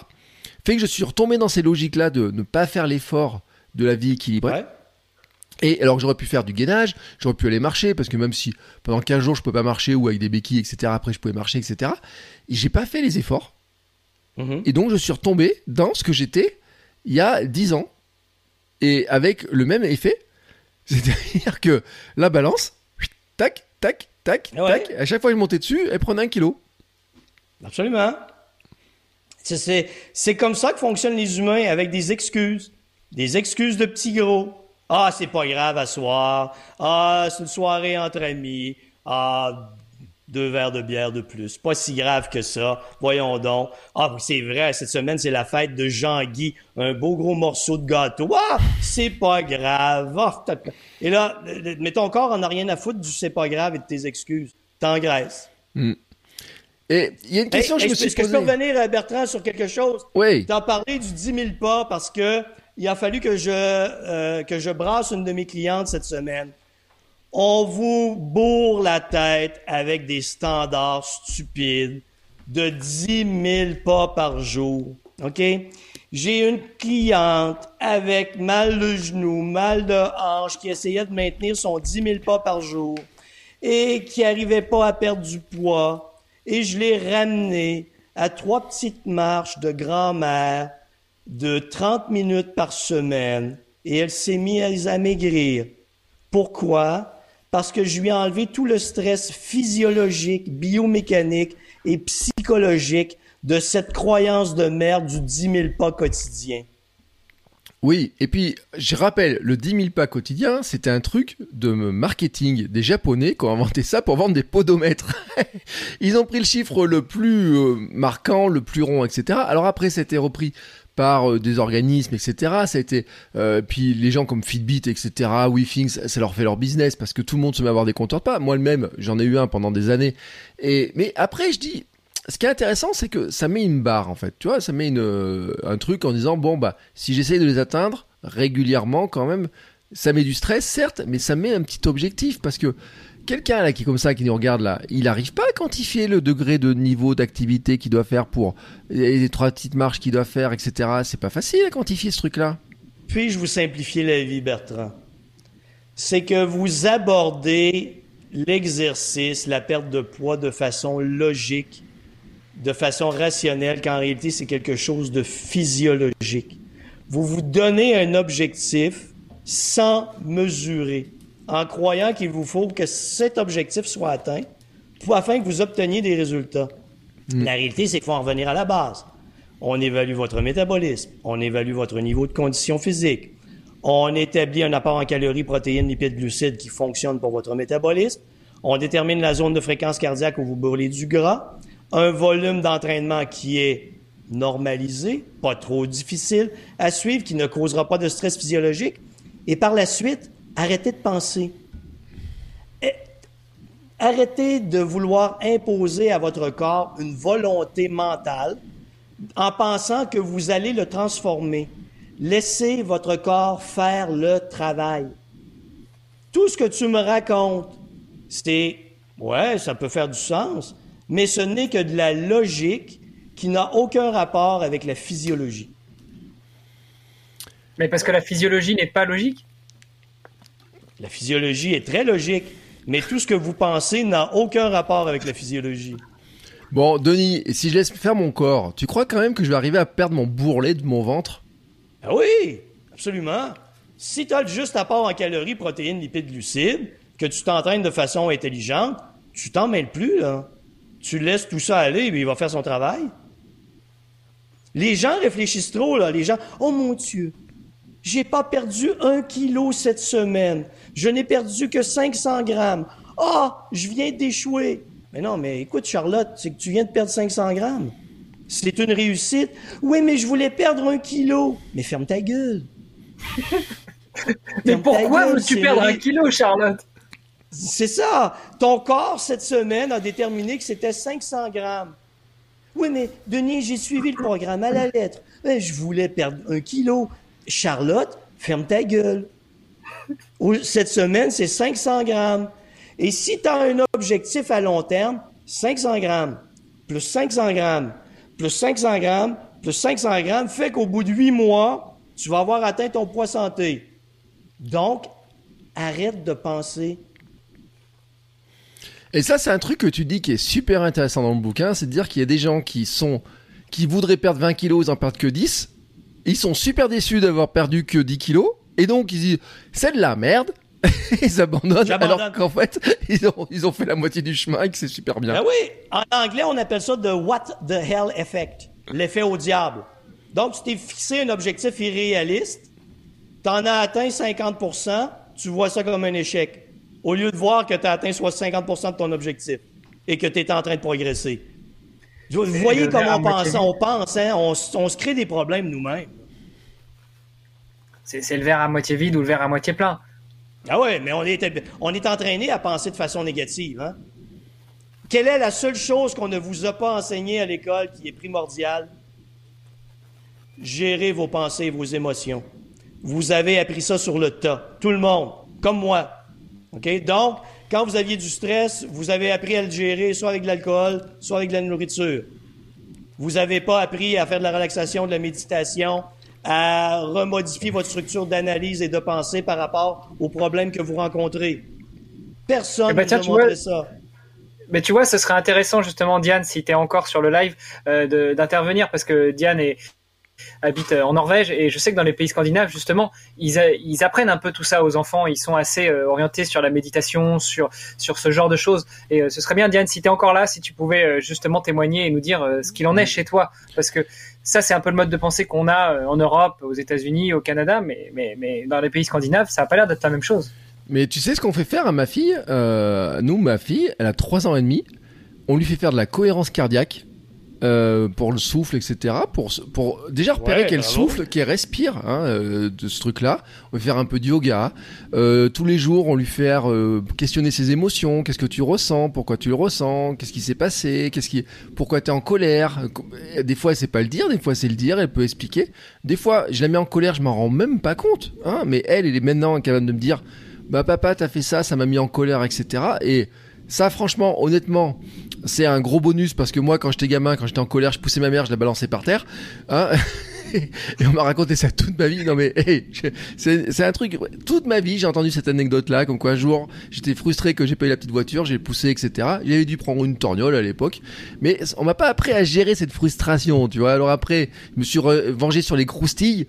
fait que je suis retombé dans ces logiques-là de ne pas faire l'effort de la vie équilibrée. Ouais. Et alors que j'aurais pu faire du gainage, j'aurais pu aller marcher, parce que même si pendant 15 jours je peux pas marcher ou avec des béquilles, etc., après je pouvais marcher, etc., et j'ai pas fait les efforts. Mhm. Et donc je suis retombé dans ce que j'étais il y a 10 ans. Et avec le même effet. C'est-à-dire que la balance, tac, tac, tac, Ouais. tac, à chaque fois que je montais dessus, elle prenait un kilo. Absolument. C'est- C'est c'est comme ça que fonctionnent les humains, avec des excuses. Des excuses de petits gros. Ah, c'est pas grave à soir. Ah, c'est une soirée entre amis. Ah, deux verres de bière de plus. Pas si grave que ça. Voyons donc. Ah, c'est vrai, cette semaine, c'est la fête de Jean-Guy. Un beau gros morceau de gâteau. Ah, c'est pas grave. Ah, et là, mais ton corps en a rien à foutre du c'est pas grave et de tes excuses. T'engraisses. Et il y a une question Hey, que je me suis est-ce que je peux posée. revenir, euh, Bertrand, sur quelque chose? Oui. T'en parlais du 10 000 pas parce que il a fallu que je, euh, que je brasse une de mes clientes cette semaine. On vous bourre la tête avec des standards stupides de 10 000 pas par jour. OK? J'ai une cliente avec mal de genou, mal de hanche, qui essayait de maintenir son 10 000 pas par jour et qui arrivait pas à perdre du poids. Et je l'ai ramené à trois petites marches de grand-mère de 30 minutes par semaine et elle s'est mise à maigrir. Pourquoi? Parce que je lui ai enlevé tout le stress physiologique, biomécanique et psychologique de cette croyance de merde du 10 000 pas quotidien. Oui, et puis je rappelle, le 10 000 pas quotidien, c'était un truc de marketing des Japonais qui ont inventé ça pour vendre des podomètres. Ils ont pris le chiffre le plus euh, marquant, le plus rond, etc. Alors après, c'était repris par euh, des organismes, etc. Ça a été, euh, puis les gens comme Fitbit, etc. WeThings, ça, leur fait leur business parce que tout le monde se met à avoir des compteurs de pas. Moi-même, j'en ai eu un pendant des années. Et mais après, je dis, ce qui est intéressant, c'est que ça met une barre en fait. Tu vois, ça met une, euh, un truc en disant bon bah si j'essaye de les atteindre régulièrement quand même, ça met du stress certes, mais ça met un petit objectif parce que quelqu'un là qui est comme ça qui nous regarde là, il n'arrive pas à quantifier le degré de niveau d'activité qu'il doit faire pour les trois petites marches qu'il doit faire, etc. C'est pas facile à quantifier ce truc là. Puis-je vous simplifier la vie, Bertrand? C'est que vous abordez l'exercice, la perte de poids de façon logique, de façon rationnelle, qu'en réalité, c'est quelque chose de physiologique. Vous vous donnez un objectif sans mesurer, en croyant qu'il vous faut que cet objectif soit atteint pour, afin que vous obteniez des résultats. La réalité, c'est qu'il faut en revenir à la base. On évalue votre métabolisme, on évalue votre niveau de condition physique, on établit un apport en calories, protéines, lipides, glucides qui fonctionne pour votre métabolisme, on détermine la zone de fréquence cardiaque où vous brûlez du gras, un volume d'entraînement qui est normalisé, pas trop difficile à suivre, qui ne causera pas de stress physiologique, et par la suite, arrêtez de penser. Eh, Arrêtez de vouloir imposer à votre corps une volonté mentale en pensant que vous allez le transformer. Laissez votre corps faire le travail. Tout ce que tu me racontes, c'est, ouais, ça peut faire du sens, mais ce n'est que de la logique qui n'a aucun rapport avec la physiologie. Mais parce que la physiologie n'est pas logique? La physiologie est très logique, mais tout ce que vous pensez n'a aucun rapport avec la physiologie. Bon, Denis, si je laisse faire mon corps, tu crois quand même que je vais arriver à perdre mon bourrelet de mon ventre? Ah oui, absolument. Si tu as le juste apport en calories, protéines, lipides, glucides, que tu t'entraînes de façon intelligente, tu t'en mêles plus, là. Tu laisses tout ça aller, et il va faire son travail. Les gens réfléchissent trop, là. Les gens, oh mon Dieu, j'ai pas perdu un kilo cette semaine. Je n'ai perdu que 500 grammes. Ah, je viens d'échouer. Mais non, mais écoute, Charlotte, c'est que tu viens de perdre 500 grammes. C'est une réussite. Oui, mais je voulais perdre un kilo. Mais ferme ta gueule. mais pourquoi veux-tu perdre un kilo, Charlotte? C'est ça. Ton corps, cette semaine, a déterminé que c'était 500 grammes. Oui, mais Denis, j'ai suivi le programme à la lettre. Mais je voulais perdre un kilo. Charlotte, ferme ta gueule. Cette semaine, c'est 500 grammes. Et si tu as un objectif à long terme, 500 grammes, plus 500 grammes, plus 500 grammes, plus 500 grammes, fait qu'au bout de 8 mois, tu vas avoir atteint ton poids santé. Donc, arrête de penser. Et ça, c'est un truc que tu dis qui est super intéressant dans le bouquin, c'est de dire qu'il y a des gens qui sont, qui voudraient perdre 20 kilos, ils en perdent que 10. Ils sont super déçus d'avoir perdu que 10 kilos. Et donc, ils disent, c'est de la merde, ils abandonnent alors qu'en fait, ils ont, ils ont fait la moitié du chemin et que c'est super bien. Ben oui, en anglais, on appelle ça the what the hell effect, l'effet au diable. Donc, tu t'es fixé un objectif irréaliste, tu en as atteint 50 tu vois ça comme un échec, au lieu de voir que tu as atteint soit 50% de ton objectif et que tu es en train de progresser. Vous voyez comment on pense, on pense, hein? on, on se crée des problèmes nous-mêmes. C'est le verre à moitié vide ou le verre à moitié plein. Ah ouais, mais on est, on est entraîné à penser de façon négative. Hein? Quelle est la seule chose qu'on ne vous a pas enseigné à l'école qui est primordiale? Gérer vos pensées et vos émotions. Vous avez appris ça sur le tas. Tout le monde, comme moi. OK? Donc, quand vous aviez du stress, vous avez appris à le gérer soit avec de l'alcool, soit avec de la nourriture. Vous n'avez pas appris à faire de la relaxation, de la méditation, à remodifier votre structure d'analyse et de pensée par rapport aux problèmes que vous rencontrez. Personne ne eh ben, vous a ça. Mais tu vois, ce serait intéressant justement, Diane, si tu es encore sur le live, euh, d'intervenir parce que Diane est, habite euh, en Norvège. Et je sais que dans les pays scandinaves justement ils, ils apprennent un peu tout ça aux enfants. Ils sont assez euh, orientés sur la méditation sur sur ce genre de choses. Et ce serait bien Diane si tu es encore là si tu pouvais justement témoigner et nous dire ce qu'il en est chez toi. Parce que ça, c'est un peu le mode de pensée qu'on a euh, en Europe, aux États-Unis, au Canada, mais, mais, mais dans les pays scandinaves, ça n'a pas l'air d'être la même chose. Mais tu sais ce qu'on fait faire à ma fille? Euh, Nous, ma fille, elle a 3 ans et demi. On lui fait faire de la cohérence cardiaque euh, pour le souffle, etc. Pour, pour déjà repérer qu'elle souffle, qu'elle respire hein, euh, de ce truc-là. On va faire un peu de yoga. Euh, tous les jours, on lui fait questionner ses émotions. Qu'est-ce que tu ressens? Pourquoi tu le ressens? Qu'est-ce qui s'est passé? Qu'est-ce qui Pourquoi tu es en colère? Des fois, elle sait pas le dire. Des fois, c'est le dire. Elle peut expliquer. Des fois, je la mets en colère, je m'en rends même pas compte. Hein, mais elle, elle est maintenant capable de me dire, bah papa, t'as fait ça, ça m'a mis en colère, etc. Et ça, franchement, honnêtement, c'est un gros bonus parce que moi, quand j'étais gamin, quand j'étais en colère, je poussais ma mère, je la balançais par terre. Hein et on m'a raconté ça toute ma vie. Non mais c'est un truc. Toute ma vie, j'ai entendu cette anecdote-là, comme quoi un jour, j'étais frustré que j'ai pas eu la petite voiture, j'ai poussé, etc. J'avais dû prendre une torgnole à l'époque, mais on m'a pas appris à gérer cette frustration, tu vois. Alors après, je me suis vengé sur les croustilles,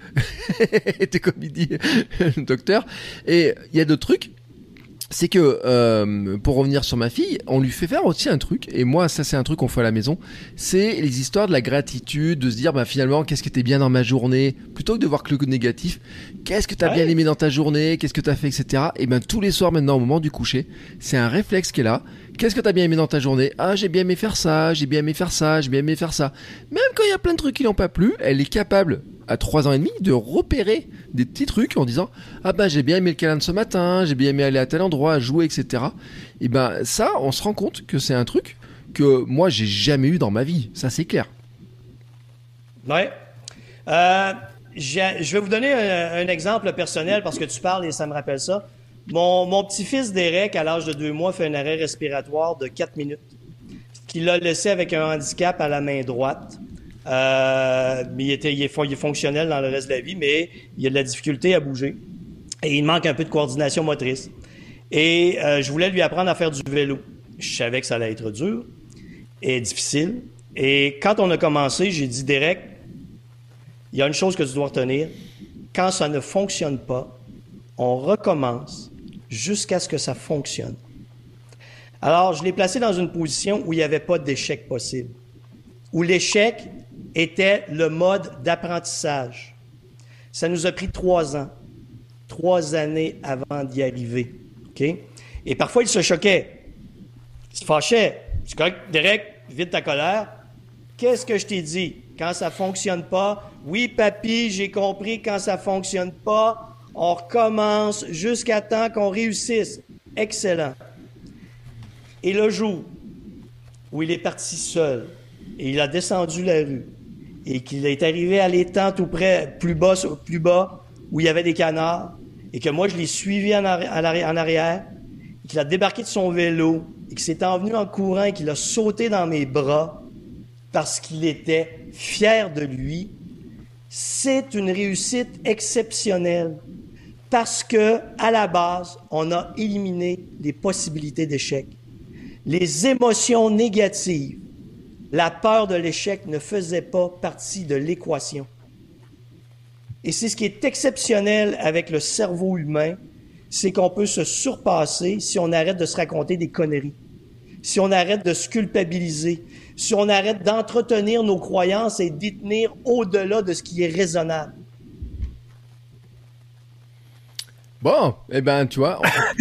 c'était comme il dit le docteur. Et il y a d'autres trucs c'est que euh, pour revenir sur ma fille, on lui fait faire aussi un truc, et moi ça c'est un truc qu'on fait à la maison, c'est les histoires de la gratitude, de se dire bah finalement qu'est-ce qui était bien dans ma journée, plutôt que de voir que le négatif, qu'est-ce que t'as as bien aimé dans ta journée, qu'est-ce que t'as fait, etc. Et ben tous les soirs maintenant au moment du coucher, c'est un réflexe qui est là. Qu'est-ce que t'as bien aimé dans ta journée? Ah j'ai bien aimé faire ça, j'ai bien aimé faire ça, j'ai bien aimé faire ça. Même quand il y a plein de trucs qui n'ont pas plu, elle est capable à 3 ans et demi de repérer des petits trucs en disant ah bah j'ai bien aimé le câlin de ce matin, j'ai bien aimé aller à tel endroit, jouer, etc. Et ben ça, on se rend compte que c'est un truc que moi j'ai jamais eu dans ma vie, ça c'est clair. Ouais. Euh, je vais vous donner un, exemple personnel parce que tu parles et ça me rappelle ça. Mon, mon petit-fils Derek, à l'âge de deux mois, fait un arrêt respiratoire de 4 minutes qu'il a laissé avec un handicap à la main droite. Euh, il, était, il, est, fonctionnel dans le reste de la vie, mais il a de la difficulté à bouger. Et il manque un peu de coordination motrice. Et euh, je voulais lui apprendre à faire du vélo. Je savais que ça allait être dur et difficile. Et quand on a commencé, j'ai dit, Derek, il y a une chose que tu dois retenir. Quand ça ne fonctionne pas, on recommence jusqu'à ce que ça fonctionne. Alors, je l'ai placé dans une position où il n'y avait pas d'échec possible, où l'échec était le mode d'apprentissage. Ça nous a pris trois ans, trois années avant d'y arriver. Et parfois, il se choquait. Il se fâchait. C'est correct, Derek, vide ta colère. Qu'est-ce que je t'ai dit? Quand ça fonctionne pas, oui, papy, j'ai compris, quand ça fonctionne pas, on recommence jusqu'à temps qu'on réussisse. Excellent. Et le jour où il est parti seul et il a descendu la rue et qu'il est arrivé à l'étang tout près, plus bas, plus bas, où il y avait des canards, et que moi je l'ai suivi en, arrière, qu'il a débarqué de son vélo, et qu'il s'est envenu en courant et qu'il a sauté dans mes bras parce qu'il était fier de lui, c'est une réussite exceptionnelle parce que à la base, on a éliminé les possibilités d'échec. Les émotions négatives, la peur de l'échec ne faisait pas partie de l'équation. Et c'est ce qui est exceptionnel avec le cerveau humain, c'est qu'on peut se surpasser si on arrête de se raconter des conneries, si on arrête de se culpabiliser, si on arrête d'entretenir nos croyances et d'y tenir au-delà de ce qui est raisonnable. Bon, eh ben, tu vois,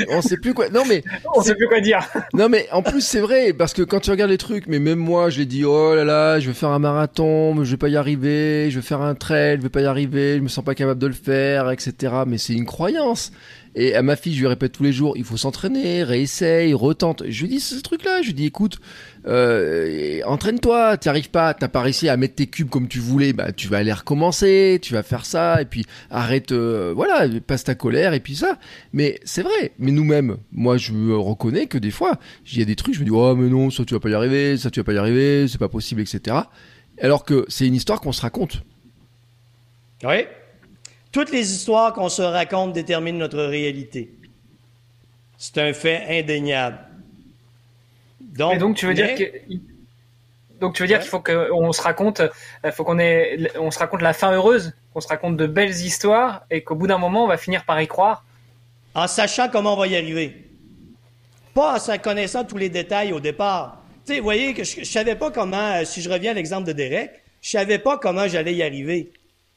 on, sait plus quoi. Non mais, on sait plus quoi dire. non mais, en plus c'est vrai parce que quand tu regardes les trucs, mais même moi, je l'ai dit, oh là là, je vais faire un marathon, je vais pas y arriver, je vais faire un trail, je vais pas y arriver, je me sens pas capable de le faire, etc. Mais c'est une croyance. Et à ma fille, je lui répète tous les jours, il faut s'entraîner, réessaye, retente. Je lui dis ce truc-là, je lui dis, écoute, euh, entraîne-toi, tu arrives pas, t'as pas réussi à mettre tes cubes comme tu voulais, bah tu vas aller recommencer, tu vas faire ça, et puis arrête, euh, voilà, passe ta colère, et puis ça. Mais c'est vrai, mais nous-mêmes, moi je reconnais que des fois, il y a des trucs, je me dis, oh mais non, ça tu vas pas y arriver, ça tu vas pas y arriver, c'est pas possible, etc. Alors que c'est une histoire qu'on se raconte. Oui, toutes les histoires qu'on se raconte déterminent notre réalité. C'est un fait indéniable. Donc, donc tu veux dire que donc tu veux dire qu'il faut qu'on se raconte, euh, faut qu'on ait, on se raconte la fin heureuse, qu'on se raconte de belles histoires et qu'au bout d'un moment on va finir par y croire? En sachant comment on va y arriver, pas en connaissant tous les détails au départ. Tu sais, voyez que je, ne savais pas comment, euh, si je reviens à l'exemple de Derek, je savais pas comment j'allais y arriver.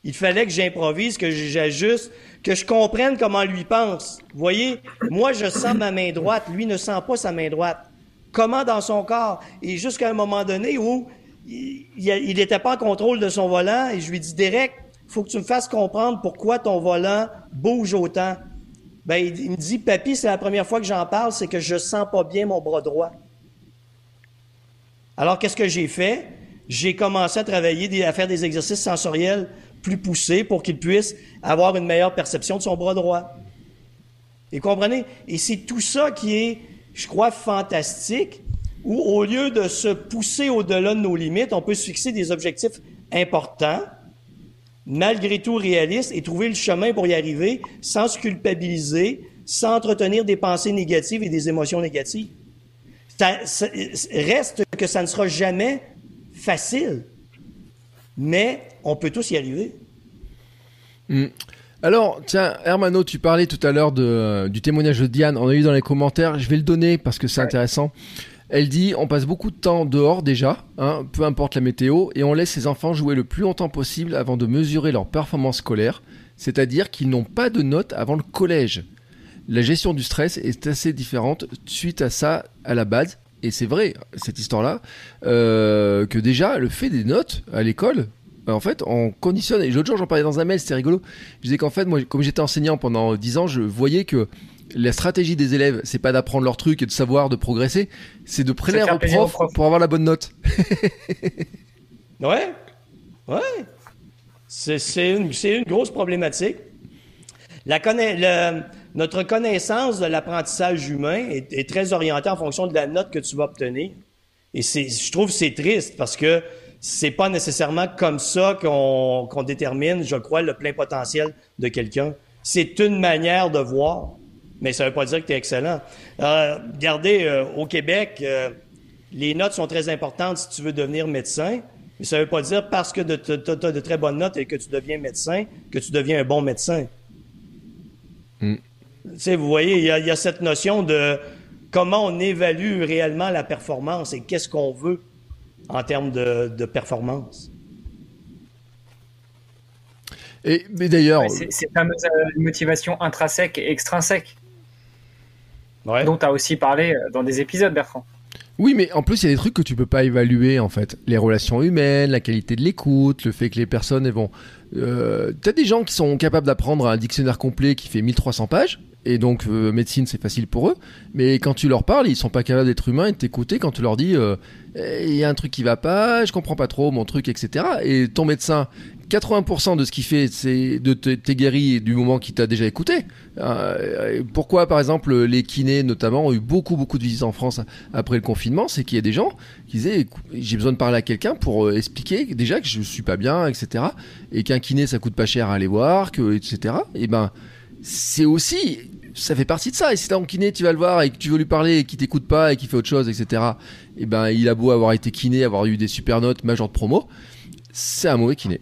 Il fallait que j'improvise, que j'ajuste, que je comprenne comment lui pense. Vous voyez, moi, je sens ma main droite, lui ne sent pas sa main droite. Comment dans son corps? Et jusqu'à un moment donné où il n'était pas en contrôle de son volant, et je lui dis, Derek, faut que tu me fasses comprendre pourquoi ton volant bouge autant. Ben, il, me dit, papy, c'est la première fois que j'en parle, c'est que je sens pas bien mon bras droit. Alors, qu'est-ce que j'ai fait? J'ai commencé à travailler, à faire des exercices sensoriels plus poussé pour qu'il puisse avoir une meilleure perception de son bras droit. Et comprenez? Et c'est tout ça qui est, je crois, fantastique, où au lieu de se pousser au-delà de nos limites, on peut se fixer des objectifs importants, malgré tout réalistes, et trouver le chemin pour y arriver sans se culpabiliser, sans entretenir des pensées négatives et des émotions négatives. reste que ça ne sera jamais facile, mais on peut tous y arriver. Hmm. Alors, tiens, Hermano, tu parlais tout à l'heure du témoignage de Diane. On a eu dans les commentaires. Je vais le donner parce que c'est intéressant. Elle dit on passe beaucoup de temps dehors déjà, hein, peu importe la météo, et on laisse ses enfants jouer le plus longtemps possible avant de mesurer leur performance scolaire, c'est-à-dire qu'ils n'ont pas de notes avant le collège. La gestion du stress est assez différente suite à ça à la base, et c'est vrai, cette histoire-là, euh, que déjà le fait des notes à l'école, en fait, on conditionne. Et l'autre jour, j'en parlais dans un mail, c'était rigolo. Je disais qu'en fait, moi, comme j'étais enseignant pendant 10 ans, je voyais que la stratégie des élèves, c'est pas d'apprendre leur truc et de savoir, de progresser, c'est de prélever au prof, pour avoir la bonne note. ouais, ouais. C'est une, une, grosse problématique. La notre connaissance de l'apprentissage humain est, est, très orientée en fonction de la note que tu vas obtenir. Et je trouve que c'est triste parce que c'est pas nécessairement comme ça qu'on détermine, je crois, le plein potentiel de quelqu'un. C'est une manière de voir, mais ça veut pas dire que tu es excellent. Euh, regardez, euh, au Québec, euh, les notes sont très importantes si tu veux devenir médecin, mais ça veut pas dire parce que tu as de très bonnes notes et que tu deviens médecin que tu deviens un bon médecin. Hmm. sais, vous voyez, il y, a, cette notion de comment on évalue réellement la performance et qu'est-ce qu'on veut en termes de, performance. Et, mais d'ailleurs. c'est cette fameuse euh, motivation intrinsèque et extrinsèque. Dont tu as aussi parlé euh, dans des épisodes, Bertrand. Oui, mais en plus, il y a des trucs que tu peux pas évaluer, en fait. Les relations humaines, la qualité de l'écoute, le fait que les personnes vont. Euh, T'as des gens qui sont capables d'apprendre un dictionnaire complet qui fait 1300 pages, et donc euh, médecine c'est facile pour eux, mais quand tu leur parles, ils sont pas capables d'être humains et de t'écouter quand tu leur dis euh, eh, il y a un truc qui va pas, je comprends pas trop mon truc, etc. Et ton médecin 80% de ce qu'il fait, c'est de t'es guéri du moment qu'il t'a déjà écouté. Euh, pourquoi, par exemple, les kinés, notamment, ont eu beaucoup, beaucoup de visites en France après le confinement C'est qu'il y a des gens qui disaient j'ai besoin de parler à quelqu'un pour euh, expliquer déjà que je suis pas bien, etc. Et qu'un kiné, ça coûte pas cher à aller voir, que, etc. Et ben, c'est aussi ça fait partie de ça. Et si t'es en kiné, tu vas le voir et que tu veux lui parler et qu'il t'écoute pas et qu'il fait autre chose, etc. Et ben, il a beau avoir été kiné, avoir eu des super notes, major de promo, c'est un mauvais kiné.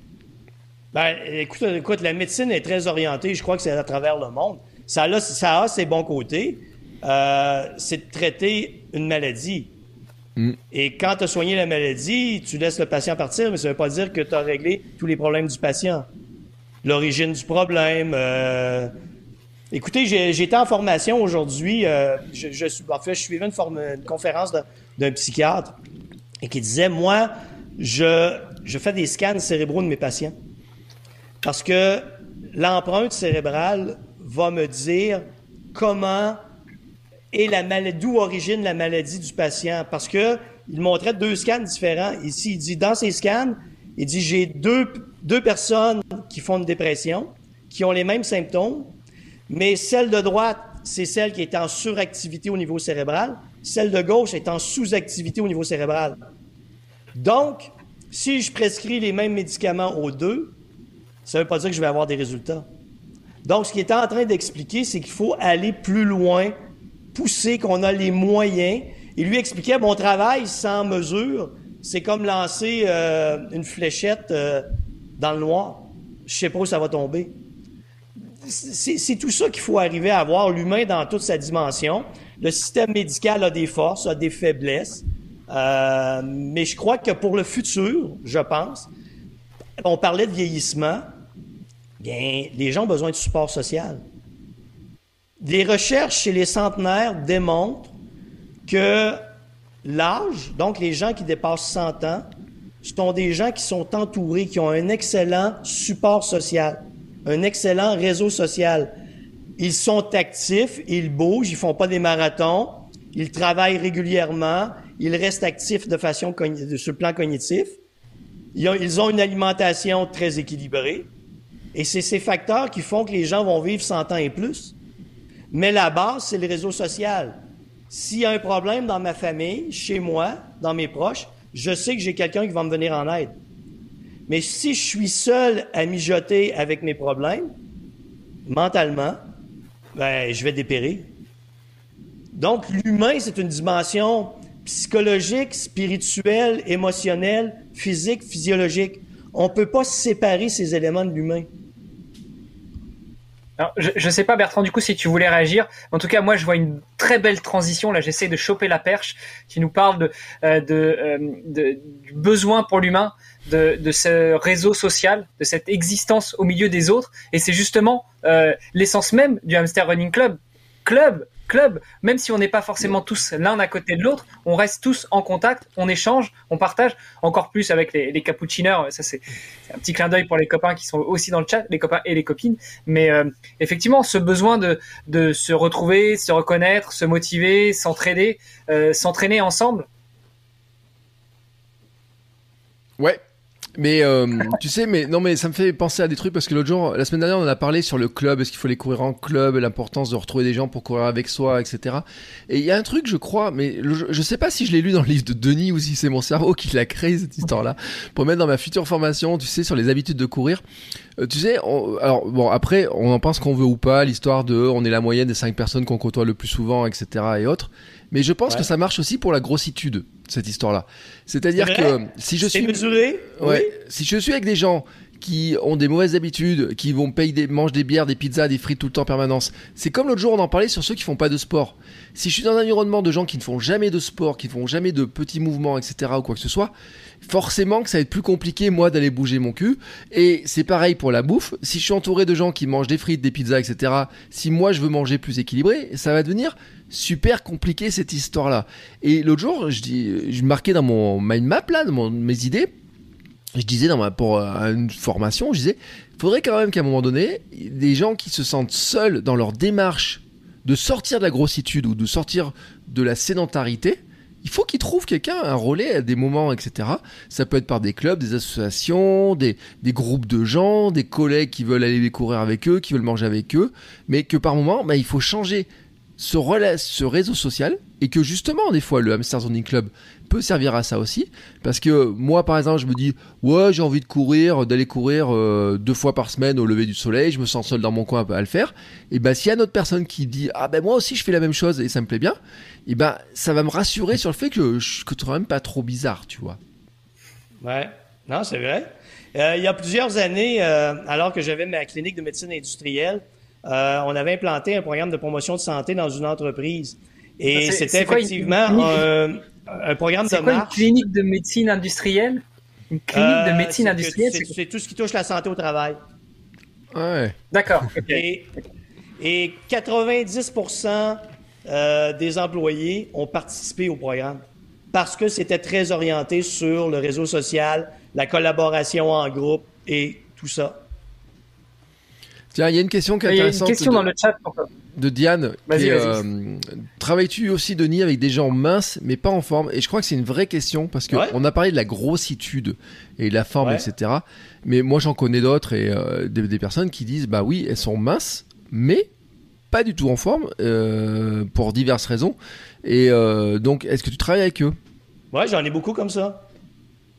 Ben, écoute, écoute, la médecine est très orientée, je crois que c'est à travers le monde. Ça a, ça a ses bons côtés. Euh, c'est de traiter une maladie. Mm. Et quand tu as soigné la maladie, tu laisses le patient partir, mais ça ne veut pas dire que tu as réglé tous les problèmes du patient. L'origine du problème. Euh... Écoutez, été en formation aujourd'hui. Euh, je, je, en fait, je suivais une, une conférence d'un psychiatre et qui disait, moi, je, je fais des scans cérébraux de mes patients. Parce que l'empreinte cérébrale va me dire comment est la maladie, d'où origine la maladie du patient. Parce que il montrait deux scans différents. Ici, il dit, dans ces scans, il dit, j'ai deux, deux personnes qui font une dépression, qui ont les mêmes symptômes, mais celle de droite, c'est celle qui est en suractivité au niveau cérébral. Celle de gauche est en sous-activité au niveau cérébral. Donc, si je prescris les mêmes médicaments aux deux, ça ne veut pas dire que je vais avoir des résultats. Donc, ce qu'il est en train d'expliquer, c'est qu'il faut aller plus loin, pousser, qu'on a les moyens. Et lui expliquait, mon travail sans mesure, c'est comme lancer euh, une fléchette euh, dans le noir. Je sais pas où ça va tomber. C'est tout ça qu'il faut arriver à avoir, l'humain dans toute sa dimension. Le système médical a des forces, a des faiblesses. Euh, mais je crois que pour le futur, je pense, on parlait de vieillissement. Bien, les gens ont besoin de support social. Les recherches chez les centenaires démontrent que l'âge, donc les gens qui dépassent 100 ans, sont des gens qui sont entourés, qui ont un excellent support social, un excellent réseau social. Ils sont actifs, ils bougent, ils font pas des marathons, ils travaillent régulièrement, ils restent actifs de façon sur le plan cognitif. Ils ont une alimentation très équilibrée. Et c'est ces facteurs qui font que les gens vont vivre 100 ans et plus. Mais la base, c'est le réseau social. S'il y a un problème dans ma famille, chez moi, dans mes proches, je sais que j'ai quelqu'un qui va me venir en aide. Mais si je suis seul à mijoter avec mes problèmes, mentalement, ben, je vais dépérir. Donc, l'humain, c'est une dimension psychologique, spirituelle, émotionnelle, physique, physiologique. On ne peut pas séparer ces éléments de l'humain. Je ne sais pas, Bertrand, du coup, si tu voulais réagir. En tout cas, moi, je vois une très belle transition. Là, j'essaie de choper la perche qui nous parle de, euh, euh, du besoin pour l'humain de, de, ce réseau social, de cette existence au milieu des autres. Et c'est justement euh, l'essence même du Hamster Running Club. Club club, même si on n'est pas forcément tous l'un à côté de l'autre, on reste tous en contact, on échange, on partage, encore plus avec les, les cappuccineurs. Ça, c'est un petit clin d'œil pour les copains qui sont aussi dans le chat, les copains et les copines. Mais euh, effectivement, ce besoin de, se retrouver, se reconnaître, se motiver, s'entraider, euh, s'entraîner ensemble. Ouais, mais euh, tu sais, mais non, mais ça me fait penser à des trucs parce que l'autre jour, la semaine dernière, on a parlé sur le club, est-ce qu'il faut aller courir en club, l'importance de retrouver des gens pour courir avec soi, etc. Et il y a un truc, je crois, mais je, sais pas si je l'ai lu dans le livre de Denis ou si c'est mon cerveau qui l'a créé cette histoire-là pour mettre dans ma future formation, tu sais, sur les habitudes de courir. Euh, tu sais, alors bon, après, on en pense qu'on veut ou pas, l'histoire de, on est la moyenne des cinq personnes qu'on côtoie le plus souvent, etc. et autres. Mais je pense que ça marche aussi pour la grossitude cette histoire-là. C'est-à-dire que si je suis mesuré, ouais, si je suis avec des gens qui ont des mauvaises habitudes, qui vont payer mangent des bières, des pizzas, des frites tout le temps en permanence. C'est comme l'autre jour, on en parlait sur ceux qui font pas de sport. Si je suis dans un environnement de gens qui ne font jamais de sport, qui ne font jamais de petits mouvements, etc., ou quoi que ce soit, forcément que ça va être plus compliqué, moi, d'aller bouger mon cul. Et c'est pareil pour la bouffe. Si je suis entouré de gens qui mangent des frites, des pizzas, etc., si moi je veux manger plus équilibré, ça va devenir super compliqué cette histoire-là. Et l'autre jour, je dis, marquais dans mon mind map là, dans mes idées, je disais dans ma, pour euh, une formation, je disais, faudrait quand même qu'à un moment donné, des gens qui se sentent seuls dans leur démarche de sortir de la grossitude ou de sortir de la sédentarité, il faut qu'ils trouvent quelqu'un, un relais à des moments, etc. Ça peut être par des clubs, des associations, des, groupes de gens, des collègues qui veulent aller courir avec eux, qui veulent manger avec eux, mais que par moment, bah, il faut changer ce, relais, ce réseau social et que justement, des fois, le Hamster Zoning Club peut servir à ça aussi. Parce que moi, par exemple, je me dis, ouais, j'ai envie de courir, d'aller courir euh, deux fois par semaine au lever du soleil, je me sens seul dans mon coin à le faire. Et ben, s'il y a une autre personne qui dit, ah ben moi aussi je fais la même chose et ça me plaît bien, et ben, ça va me rassurer sur le fait que je que même pas trop bizarre, tu vois. Ouais, non, c'est vrai. Euh, il y a plusieurs années, euh, alors que j'avais ma clinique de médecine industrielle, on avait implanté un programme de promotion de santé dans une entreprise. Et c'était effectivement un programme de quoi, Une clinique de médecine industrielle? Une clinique de euh, médecine industrielle C'est tout ce qui touche la santé au travail. Ouais. D'accord. Et, 90% euh, des employés ont participé au programme parce que c'était très orienté sur le réseau social, la collaboration en groupe et tout ça. Tiens, il y a une question qui est intéressante. Il y a une question dans le chat de Diane. Euh, travailles-tu aussi, Denis, avec des gens minces, mais pas en forme? Et je crois que c'est une vraie question, parce qu'on on a parlé de la grossitude et de la forme, etc. Mais moi, j'en connais d'autres et euh, des, personnes qui disent, bah oui, elles sont minces, mais pas du tout en forme, euh, pour diverses raisons. Et donc, est-ce que tu travailles avec eux? Ouais, j'en ai beaucoup comme ça.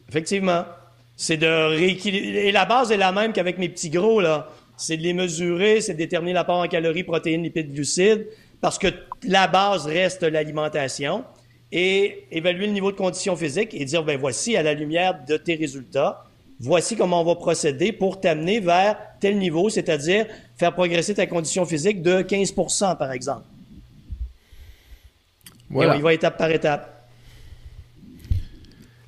Effectivement. C'est de rééquilibrer. Et la base est la même qu'avec mes petits gros, là c'est de les mesurer, c'est de déterminer l'apport en calories, protéines, lipides, glucides, parce que la base reste l'alimentation, et évaluer le niveau de condition physique et dire, ben voici, à la lumière de tes résultats, voici comment on va procéder pour t'amener vers tel niveau, c'est-à-dire faire progresser ta condition physique de 15% par exemple. Voilà. Et on y va étape par étape.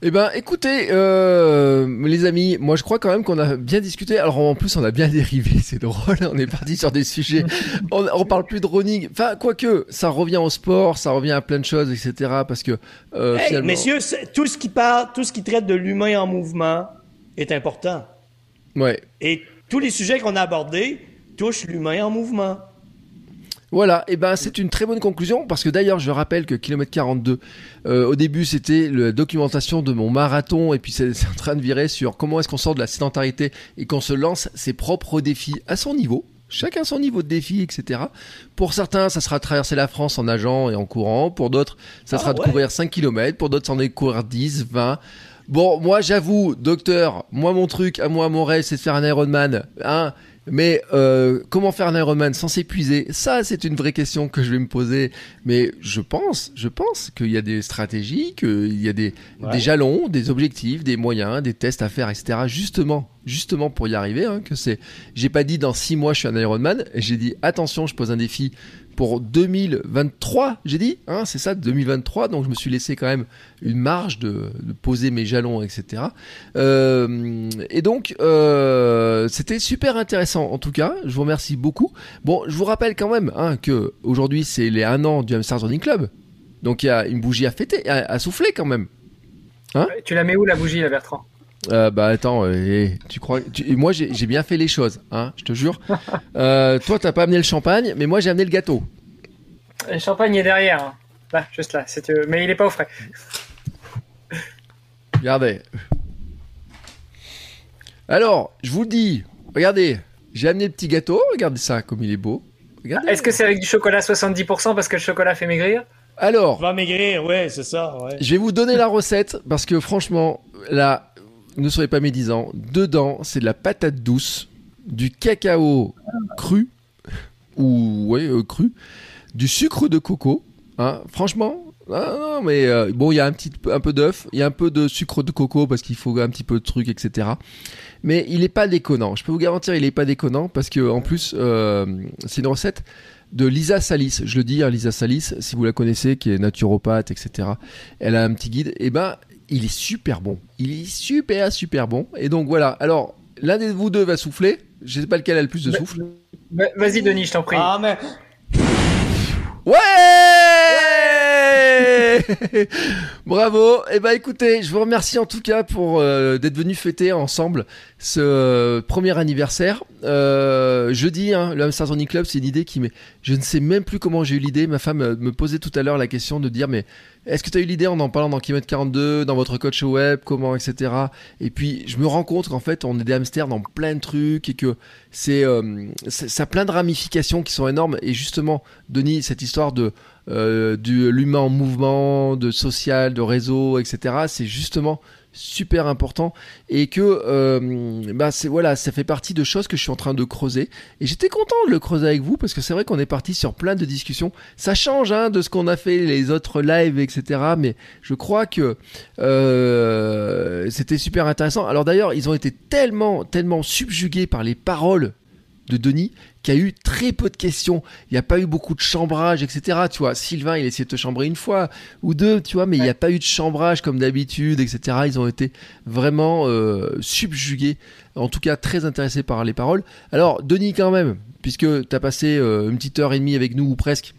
Eh ben, écoutez, euh, les amis, moi je crois quand même qu'on a bien discuté. Alors en plus, on a bien dérivé, c'est drôle. On est parti sur des sujets. On, on parle plus de running. Enfin, quoique, ça revient au sport, ça revient à plein de choses, etc. Parce que euh, finalement... messieurs, tout ce qui parle, tout ce qui traite de l'humain en mouvement est important. Ouais. Et tous les sujets qu'on a abordés touchent l'humain en mouvement. Voilà, et ben c'est une très bonne conclusion parce que d'ailleurs je rappelle que kilomètre 42 euh, au début c'était la documentation de mon marathon et puis c'est en train de virer sur comment est-ce qu'on sort de la sédentarité et qu'on se lance ses propres défis à son niveau. Chacun son niveau de défi, etc. Pour certains, ça sera traverser la France en nageant et en courant. Pour d'autres, ça sera de ah courir 5 km. Pour d'autres, c'en est de courir 10, 20. Bon, moi, j'avoue, docteur, moi, mon truc, à moi, mon rêve, c'est de faire un Ironman. Hein mais euh, comment faire un Ironman sans s'épuiser? Ça, c'est une vraie question que je vais me poser. Mais je pense, je pense qu'il y a des stratégies, qu'il y a des, des, jalons, des objectifs, des moyens, des tests à faire, etc. Justement, justement pour y arriver. Hein, que c'est, j'ai pas dit dans six mois je suis un Ironman. J'ai dit attention, je pose un défi pour 2023, j'ai dit, hein, c'est ça, 2023. Donc je me suis laissé quand même une marge de, poser mes jalons, etc. Euh, et donc euh, c'était super intéressant en tout cas. Je vous remercie beaucoup. Bon, je vous rappelle quand même hein, que aujourd'hui c'est les 1 an du Hamster Running Club. Donc il y a une bougie à fêter, à, souffler quand même. Hein? Tu la mets où la bougie, là, Bertrand? Euh, bah attends, tu crois Moi j'ai bien fait les choses, hein, je te jure. Euh, toi t'as pas amené le champagne, mais moi j'ai amené le gâteau. Le champagne est derrière, hein. là, juste là, mais il est pas au frais. Regardez. Alors, je vous dis, regardez, j'ai amené le petit gâteau, regardez ça comme il est beau. Est-ce que c'est avec du chocolat 70% parce que le chocolat fait maigrir? Alors, va maigrir, ouais, c'est ça. Ouais. Je vais vous donner la recette parce que franchement, là, ne soyez pas médisants. Dedans, c'est de la patate douce, du cacao cru, ou ouais, euh, cru, du sucre de coco. Hein. Franchement, Non, mais euh, bon, il y a un petit un peu d'œuf, il y a un peu de sucre de coco parce qu'il faut un petit peu de trucs, etc. Mais il est pas déconnant. Je peux vous garantir, il est pas déconnant parce que en plus, euh, c'est une recette de Lisa Salis. Je le dis, hein, Lisa Salis, si vous la connaissez, qui est naturopathe, etc. Elle a un petit guide. Et eh ben, il est super bon. Il est super, super bon. Et donc voilà. Alors, l'un de vous deux va souffler. Je sais pas lequel a le plus de souffle. Vas-y, Denis, je t'en prie. Ah, mais Ouais, Bravo. Et eh ben écoutez, je vous remercie en tout cas pour euh, d'être venu fêter ensemble ce euh, premier anniversaire. Euh, jeudi, le Hamster Club, c'est une idée qui je ne sais même plus comment j'ai eu l'idée. Ma femme me posait tout à l'heure la question de dire mais est-ce que tu as eu l'idée en en parlant dans Kilomètre 42, dans votre coach web, comment, etc. Et puis je me rends compte qu'en fait on est des hamsters dans plein de trucs et que c'est euh, ça a plein de ramifications qui sont énormes. Et justement, Denis, cette histoire de euh, de l'humain en mouvement, de social, de réseau, etc. C'est justement super important. Et que euh, bah voilà ça fait partie de choses que je suis en train de creuser. Et j'étais content de le creuser avec vous parce que c'est vrai qu'on est parti sur plein de discussions. Ça change hein, de ce qu'on a fait les autres lives etc mais je crois que euh, c'était super intéressant. Alors d'ailleurs ils ont été tellement tellement subjugués par les paroles de Denis qui a eu très peu de questions. Il n'y a pas eu beaucoup de chambrage, etc. Tu vois, Sylvain, il a essayé de te chambrer une fois ou deux, tu vois, mais il n'y a pas eu de chambrage comme d'habitude, etc. Ils ont été vraiment euh, subjugués, en tout cas très intéressés par les paroles. Alors, Denis, quand même, puisque tu as passé euh, une petite heure et demie avec nous, ou presque,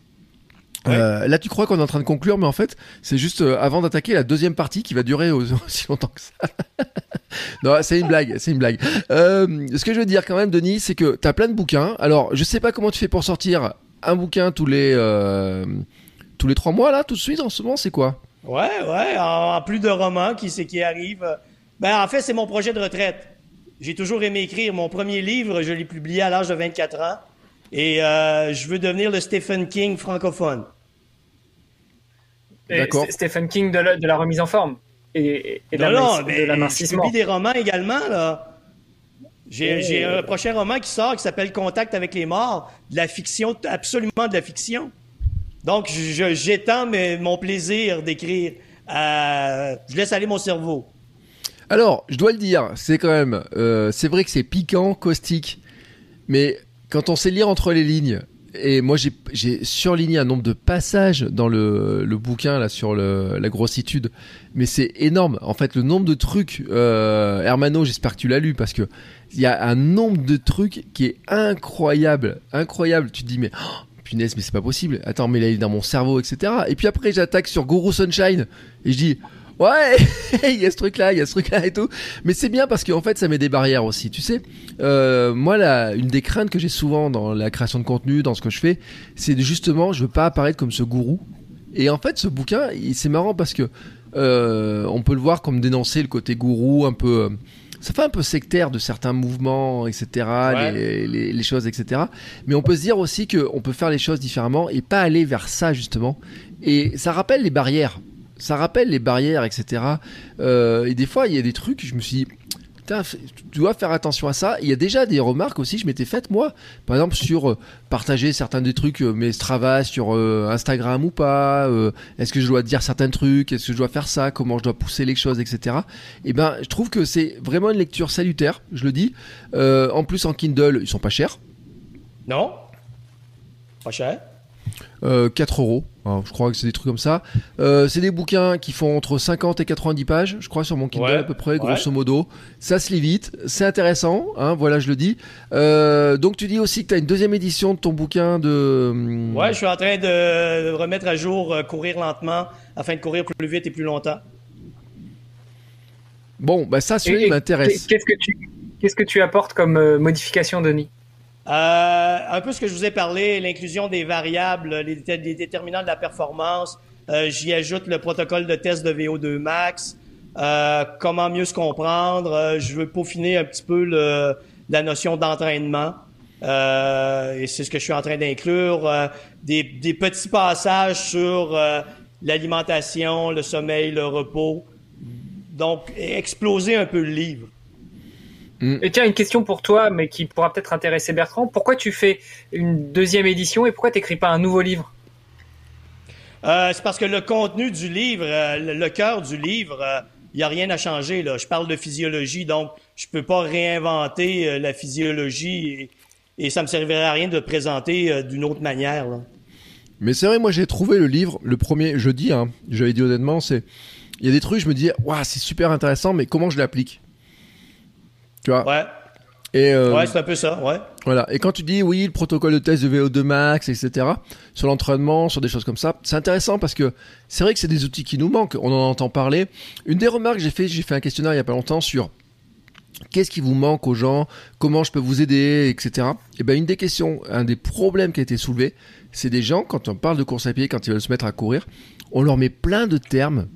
euh, là, tu crois qu'on est en train de conclure, mais en fait, c'est juste euh, avant d'attaquer la deuxième partie qui va durer aussi longtemps que ça. non, c'est une blague, c'est une blague. Euh, ce que je veux dire quand même, Denis, c'est que tu as plein de bouquins. Alors, je sais pas comment tu fais pour sortir un bouquin tous les tous les trois mois là, tout de suite en ce moment, c'est quoi? Ouais, ouais, en, plus de romans qui c'est qui arrive. Ben en fait, c'est mon projet de retraite. J'ai toujours aimé écrire. Mon premier livre, je l'ai publié à l'âge de 24 ans. Et je veux devenir le Stephen King francophone. Stephen King de la, remise en forme et, de, l'amincissement. J'ai des romans également, là. J'ai un prochain roman qui sort qui s'appelle Contact avec les morts. De la fiction, absolument de la fiction. Donc, j'étends mon plaisir d'écrire. je laisse aller mon cerveau. Alors, je dois le dire, c'est quand même, euh, c'est vrai que c'est piquant, caustique, mais quand on sait lire entre les lignes, et moi, j'ai surligné un nombre de passages dans le, le bouquin là sur la grossitude, mais c'est énorme. En fait, le nombre de trucs, euh, Hermano, j'espère que tu l'as lu parce que il y a un nombre de trucs qui est incroyable, incroyable. Tu te dis mais oh, punaise, mais c'est pas possible. Attends, mais là il est dans mon cerveau, etc. Et puis après, j'attaque sur Guru Sunshine et je dis ouais, il y a ce truc-là, il y a ce truc-là et tout. Mais c'est bien parce qu'en fait, ça met des barrières aussi. Tu sais, euh, moi, là, une des craintes que j'ai souvent dans la création de contenu, dans ce que je fais, c'est justement, je veux pas apparaître comme ce gourou. Et en fait, ce bouquin, c'est marrant parce que euh, on peut le voir comme dénoncer le côté gourou, un peu. Euh, ça fait un peu sectaire de certains mouvements, etc., les, les, les, choses, etc. Mais on peut se dire aussi qu'on peut faire les choses différemment et pas aller vers ça, justement. Et ça rappelle les barrières ça rappelle les barrières, etc. Euh, et des fois, il y a des trucs, je me suis dit, tu dois faire attention à ça. Il y a déjà des remarques aussi, je m'étais faites moi, par exemple sur euh, partager certains des trucs, euh, mes Strava sur Instagram ou pas. Est-ce que je dois dire certains trucs Est-ce que je dois faire ça Comment je dois pousser les choses, etc. Et eh ben, je trouve que c'est vraiment une lecture salutaire. Je le dis. en plus, en Kindle, ils sont pas chers. Non, pas cher. 4 euh, euros. je crois que c'est des trucs comme ça. Euh, c'est des bouquins qui font entre 50 et 90 pages, je crois, sur mon Kindle à peu près, grosso modo. Ça se lit vite, c'est intéressant, hein, voilà, je le dis. Euh, donc tu dis aussi que tu as une deuxième édition de ton bouquin de... Hum, ouais, je suis en train de remettre à jour Courir lentement afin de courir plus vite et plus longtemps. Bon, bah ça, celui m'intéresse. Qu'est-ce que tu... Qu'est-ce que tu apportes comme modification, Denis? Euh, un peu ce que je vous ai parlé, l'inclusion des variables, les, déterminants de la performance. Euh, j'y ajoute le protocole de test de VO2 max. Euh, comment mieux se comprendre? je veux peaufiner un petit peu la notion d'entraînement. et c'est ce que je suis en train d'inclure. Des, des, petits passages sur l'alimentation, le sommeil, le repos. Donc, exploser un peu le livre. Mm. Et tiens, une question pour toi, mais qui pourra peut-être intéresser Bertrand. Pourquoi tu fais une deuxième édition et pourquoi tu n'écris pas un nouveau livre? Euh, c'est parce que le contenu du livre, euh, le, le cœur du livre, il n'y a rien à changer. Là. Je parle de physiologie, donc je peux pas réinventer la physiologie et, et, ça me servirait à rien de présenter d'une autre manière. Là. Mais c'est vrai, moi j'ai trouvé le livre, le premier, je dis, hein, j'avais dit honnêtement, c'est. Il y a des trucs, je me dis, waouh, c'est super intéressant, mais comment je l'applique? Tu vois Ouais. Et euh, ouais, c'est un peu ça, ouais. Voilà. Et quand tu dis, oui, le protocole de test de VO2 max, etc., sur l'entraînement, sur des choses comme ça, c'est intéressant parce que c'est vrai que c'est des outils qui nous manquent, on en entend parler. Une des remarques que j'ai fait, j'ai fait un questionnaire il y a pas longtemps sur qu'est-ce qui vous manque aux gens, comment je peux vous aider, etc. Et ben une des questions, un des problèmes qui a été soulevé, c'est des gens, quand on parle de course à pied, quand ils veulent se mettre à courir, on leur met plein de termes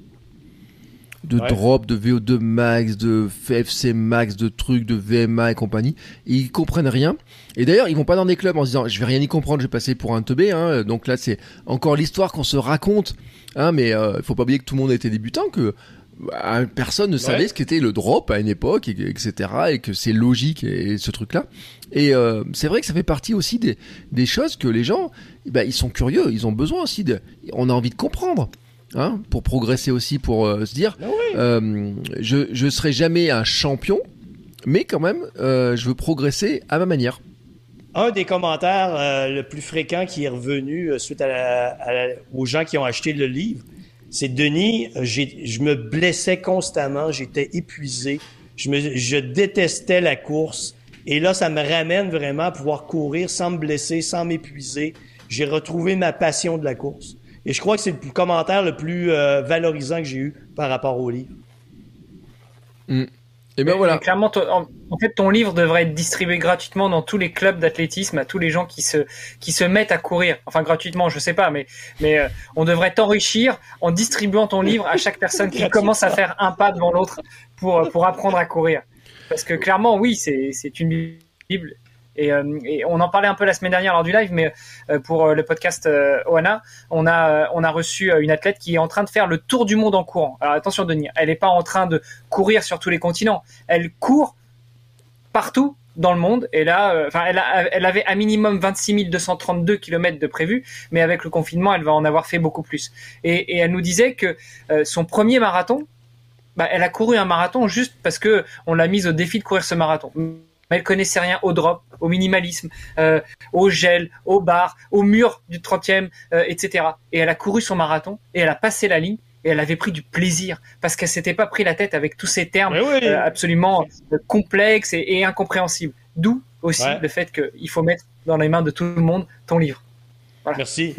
de drop, de VO2 max, de FC max, de trucs, de VMA et compagnie. Et ils comprennent rien. Et d'ailleurs, ils vont pas dans des clubs en se disant, je vais rien y comprendre, je vais passer pour un teubé. Hein. Donc là, c'est encore l'histoire qu'on se raconte. Hein, mais euh, il faut pas oublier que tout le monde était débutant, que bah, personne ne savait ce qu'était le drop à une époque, etc. Et que c'est logique et, ce truc-là. Et euh, c'est vrai que ça fait partie aussi des, des choses que les gens, bah, ils sont curieux, ils ont besoin aussi de, on a envie de comprendre. Hein, pour progresser aussi, pour euh, se dire, ah euh, je je serai jamais un champion, mais quand même, euh, je veux progresser à ma manière. Un des commentaires le plus fréquent qui est revenu suite à, aux gens qui ont acheté le livre, c'est Denis, je me blessais constamment, j'étais épuisé, je, me, je détestais la course. Et là, ça me ramène vraiment à pouvoir courir sans me blesser, sans m'épuiser. J'ai retrouvé ma passion de la course. Et je crois que c'est le commentaire le plus euh, valorisant que j'ai eu par rapport au livre. Mm. Et ben voilà. clairement, en, fait, ton livre devrait être distribué gratuitement dans tous les clubs d'athlétisme à tous les gens qui se qui se mettent à courir. Enfin, gratuitement, je sais pas, mais mais euh, on devrait t'enrichir en distribuant ton livre à chaque personne qui commence à faire un pas devant l'autre pour pour apprendre à courir. Parce que clairement, oui, c'est c'est une bible euh, et, on en parlait un peu la semaine dernière lors du live, mais euh, pour euh, le podcast Oana, on a, on a reçu une athlète qui est en train de faire le tour du monde en courant. Alors attention Denis, elle n'est pas en train de courir sur tous les continents, elle court partout dans le monde. Et là, enfin, elle, avait un minimum 26 232 km de prévu, mais avec le confinement, elle va en avoir fait beaucoup plus. Et, elle nous disait que son premier marathon, bah, elle a couru un marathon juste parce que on l'a mise au défi de courir ce marathon mais elle connaissait rien au drop, au minimalisme, euh, au gel, au bar, au mur du 30e, euh, etc. Et elle a couru son marathon et elle a passé la ligne et elle avait pris du plaisir parce qu'elle s'était pas pris la tête avec tous ces termes euh, absolument complexes et, incompréhensibles. D'où aussi le fait qu'il faut mettre dans les mains de tout le monde ton livre. Merci.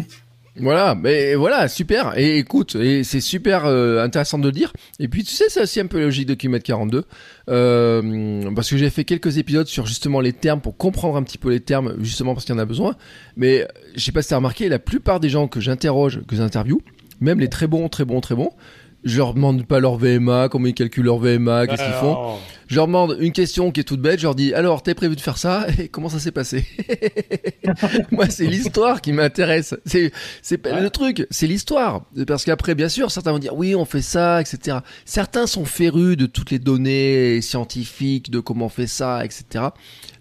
Voilà, mais voilà, super. Et écoute, et c'est super euh, intéressant de le dire. Et puis tu sais, c'est aussi un peu logique de kilomètre 42, euh, parce que j'ai fait quelques épisodes sur justement les termes pour comprendre un petit peu les termes, justement parce qu'il y en a besoin. Mais j'ai pas si remarqué, la plupart des gens que j'interroge, que j'interview, même les très bons, très bons, très bons, je leur demande pas leur VMA, comment ils calculent leur VMA, qu'est-ce qu'ils font. Je leur demande une question qui est toute bête, je leur dis alors t'es prévu de faire ça? Et comment ça s'est passé? Moi c'est l'histoire qui m'intéresse. C'est c'est pas le truc, c'est l'histoire. Parce qu'après bien sûr certains vont dire oui on fait ça, etc. Certains sont férus de toutes les données scientifiques de comment on fait ça, etc.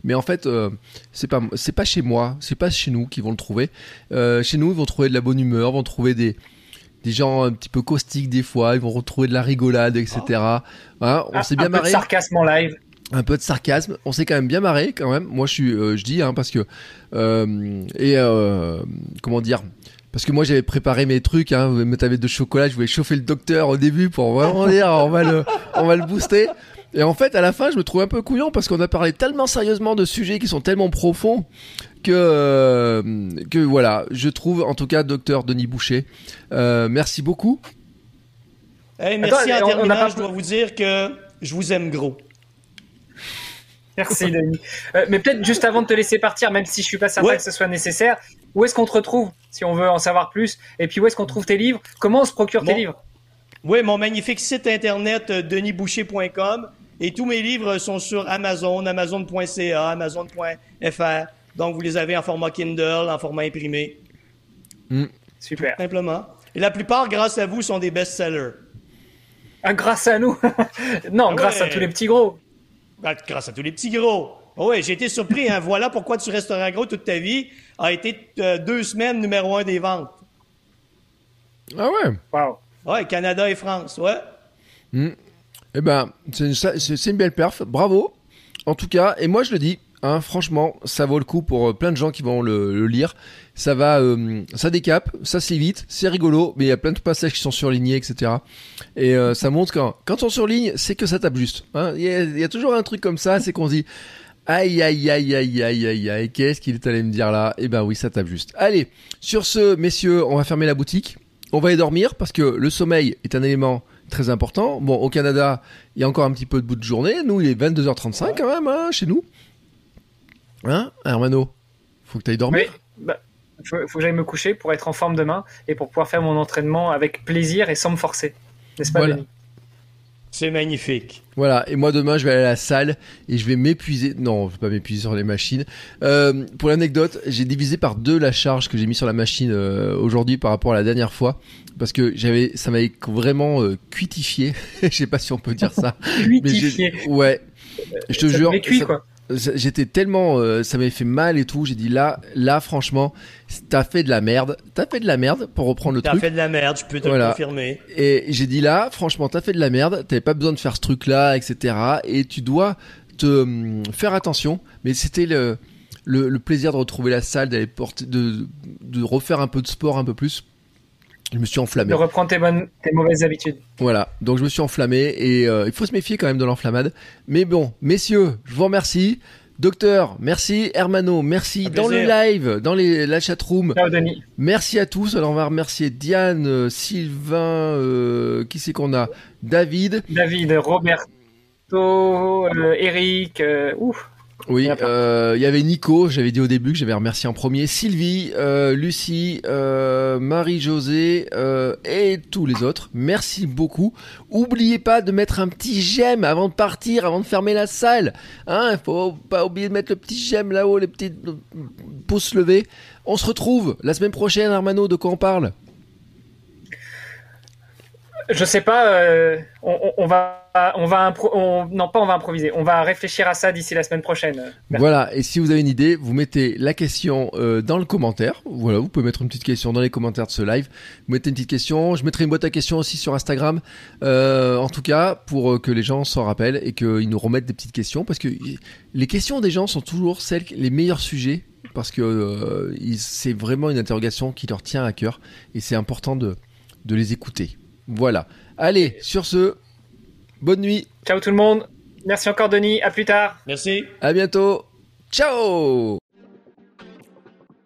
Mais en fait, euh, c'est pas c'est pas chez moi, c'est pas chez nous qu'ils vont le trouver. Euh, chez nous, ils vont trouver de la bonne humeur, vont trouver des des gens un petit peu caustiques des fois, ils vont retrouver de la rigolade, etc. Hein, on s'est bien marré. Un peu de sarcasme en live. Un peu de sarcasme. On s'est quand même bien marré quand même. Moi, je suis, euh, je dis, hein, parce que euh, et euh, comment dire. Parce que moi j'avais préparé mes trucs, hein, vous m'avez de chocolat, je voulais chauffer le docteur au début pour vraiment dire on va le, on va le booster. Et en fait, à la fin, je me trouve un peu couillon parce qu'on a parlé tellement sérieusement de sujets qui sont tellement profonds que euh, que voilà, je trouve en tout cas docteur Denis Boucher. Euh, merci beaucoup. merci en terminant, je dois vous dire que je vous aime gros. Merci Denis. Euh, mais peut-être juste avant de te laisser partir, même si je suis pas certain que ce soit nécessaire, où est-ce qu'on te retrouve si on veut en savoir plus? Et puis où est-ce qu'on trouve tes livres? Comment on se procure tes livres? Oui, mon magnifique site internet denisboucher.com et tous mes livres sont sur Amazon, amazon.ca, amazon.fr. Donc, vous les avez en format Kindle, en format imprimé. Hmm. Super. simplement. Et la plupart, grâce à vous, sont des best-sellers. Ah, grâce à nous? Non, ah grâce à tous les petits gros. Ah, grâce à tous les petits gros. Oh oui, j'ai été surpris. Hein. voilà pourquoi tu resteras gros toute ta vie. A été euh, deux semaines numéro un des ventes. Ah ouais? Waouh. Ouais, Canada et France, ouais. Eh ben, c'est une, c'est- c'est une belle perf. Bravo. En tout cas, et moi je le dis, hein, franchement, ça vaut le coup pour euh, plein de gens qui vont le, le lire. Ça va, euh, ça décape, ça c'est vite, c'est rigolo, mais il y a plein de passages qui sont surlignés, etc. Et euh, ça montre quand, quand on surligne, c'est que ça tape juste. hein. Il y, a, il y a toujours un truc comme ça, c'est qu'on se dit. Aïe aïe aïe aïe aïe aïe aïe, qu'est-ce qu'il est allé me dire là? Eh ben oui, ça tape juste. Allez, sur ce, messieurs, on va fermer la boutique. On va aller dormir parce que le sommeil est un élément très important. Bon, au Canada, il y a encore un petit peu de bout de journée. Nous, il est 22h35 quand même, hein, chez nous. Hein, Hermano? Faut que tu ailles dormir? Oui, bah, faut, faut que j'aille me coucher pour être en forme demain et pour pouvoir faire mon entraînement avec plaisir et sans me forcer. N'est-ce pas, Voilà. Denis? C'est magnifique. Voilà, et moi demain je vais aller à la salle et je vais m'épuiser. Non, je vais pas m'épuiser sur les machines. Euh, pour l'anecdote, j'ai divisé par deux la charge que j'ai mis sur la machine euh, aujourd'hui par rapport à la dernière fois parce que j'avais, ça m'avait vraiment euh, cuitifié. Je sais pas si on peut dire ça. Mais Cuitifié. Ouais. Je te Ça jure, cuit, ça- quoi. J'étais tellement, euh, ça m'avait fait mal et tout. J'ai dit là, là franchement, t'as fait de la merde. T'as fait de la merde pour reprendre le T'as truc. fait de la merde, je peux te Voilà. le confirmer. Et j'ai dit là, franchement, t'as fait de la merde, t'avais pas besoin de faire ce truc-là, etc. Et tu dois te hum, faire attention. Mais c'était le, le, le plaisir de retrouver la salle, d'aller porter, de, de refaire un peu de sport un peu plus. Je me suis enflammé. De reprendre tes, bonnes, tes mauvaises habitudes. Voilà, donc je me suis enflammé et euh, il faut se méfier quand même de l'enflammade. Mais bon, messieurs, je vous remercie. Docteur, merci. Hermano, merci. Dans le live, dans les, la chatroom, Ciao, Denis. Merci à tous. Alors on va remercier Diane, euh, Sylvain, euh, qui c'est qu'on a? David. David, Roberto, euh, Eric, ouf. Oui, Il euh, il y avait Nico, j'avais dit au début que j'avais remercié en premier. Sylvie, euh, Lucie, euh, Marie-Josée et tous les autres. Merci beaucoup. Oubliez pas de mettre un petit j'aime avant de partir, avant de fermer la salle. Hein, faut pas oublier de mettre le petit j'aime là-haut, les petits pouces levés. On se retrouve la semaine prochaine, Armano. De quoi on parle? Je sais pas, euh, on, va, on va non pas on va improviser, on va réfléchir à ça d'ici la semaine prochaine. Voilà, et si vous avez une idée, vous mettez la question euh, dans le commentaire. Voilà, vous pouvez mettre une petite question dans les commentaires de ce live. Vous mettez une petite question. Je mettrai une boîte à questions aussi sur Instagram. Euh, en tout cas, pour que les gens s'en rappellent et qu'ils nous remettent des petites questions. Parce que les questions des gens sont toujours celles, les meilleurs sujets. Parce que c'est vraiment une interrogation qui leur tient à cœur. Et c'est important de les écouter. Voilà. Allez, sur ce, bonne nuit. Ciao tout le monde. Merci encore Denis. À plus tard. Merci. À bientôt. Ciao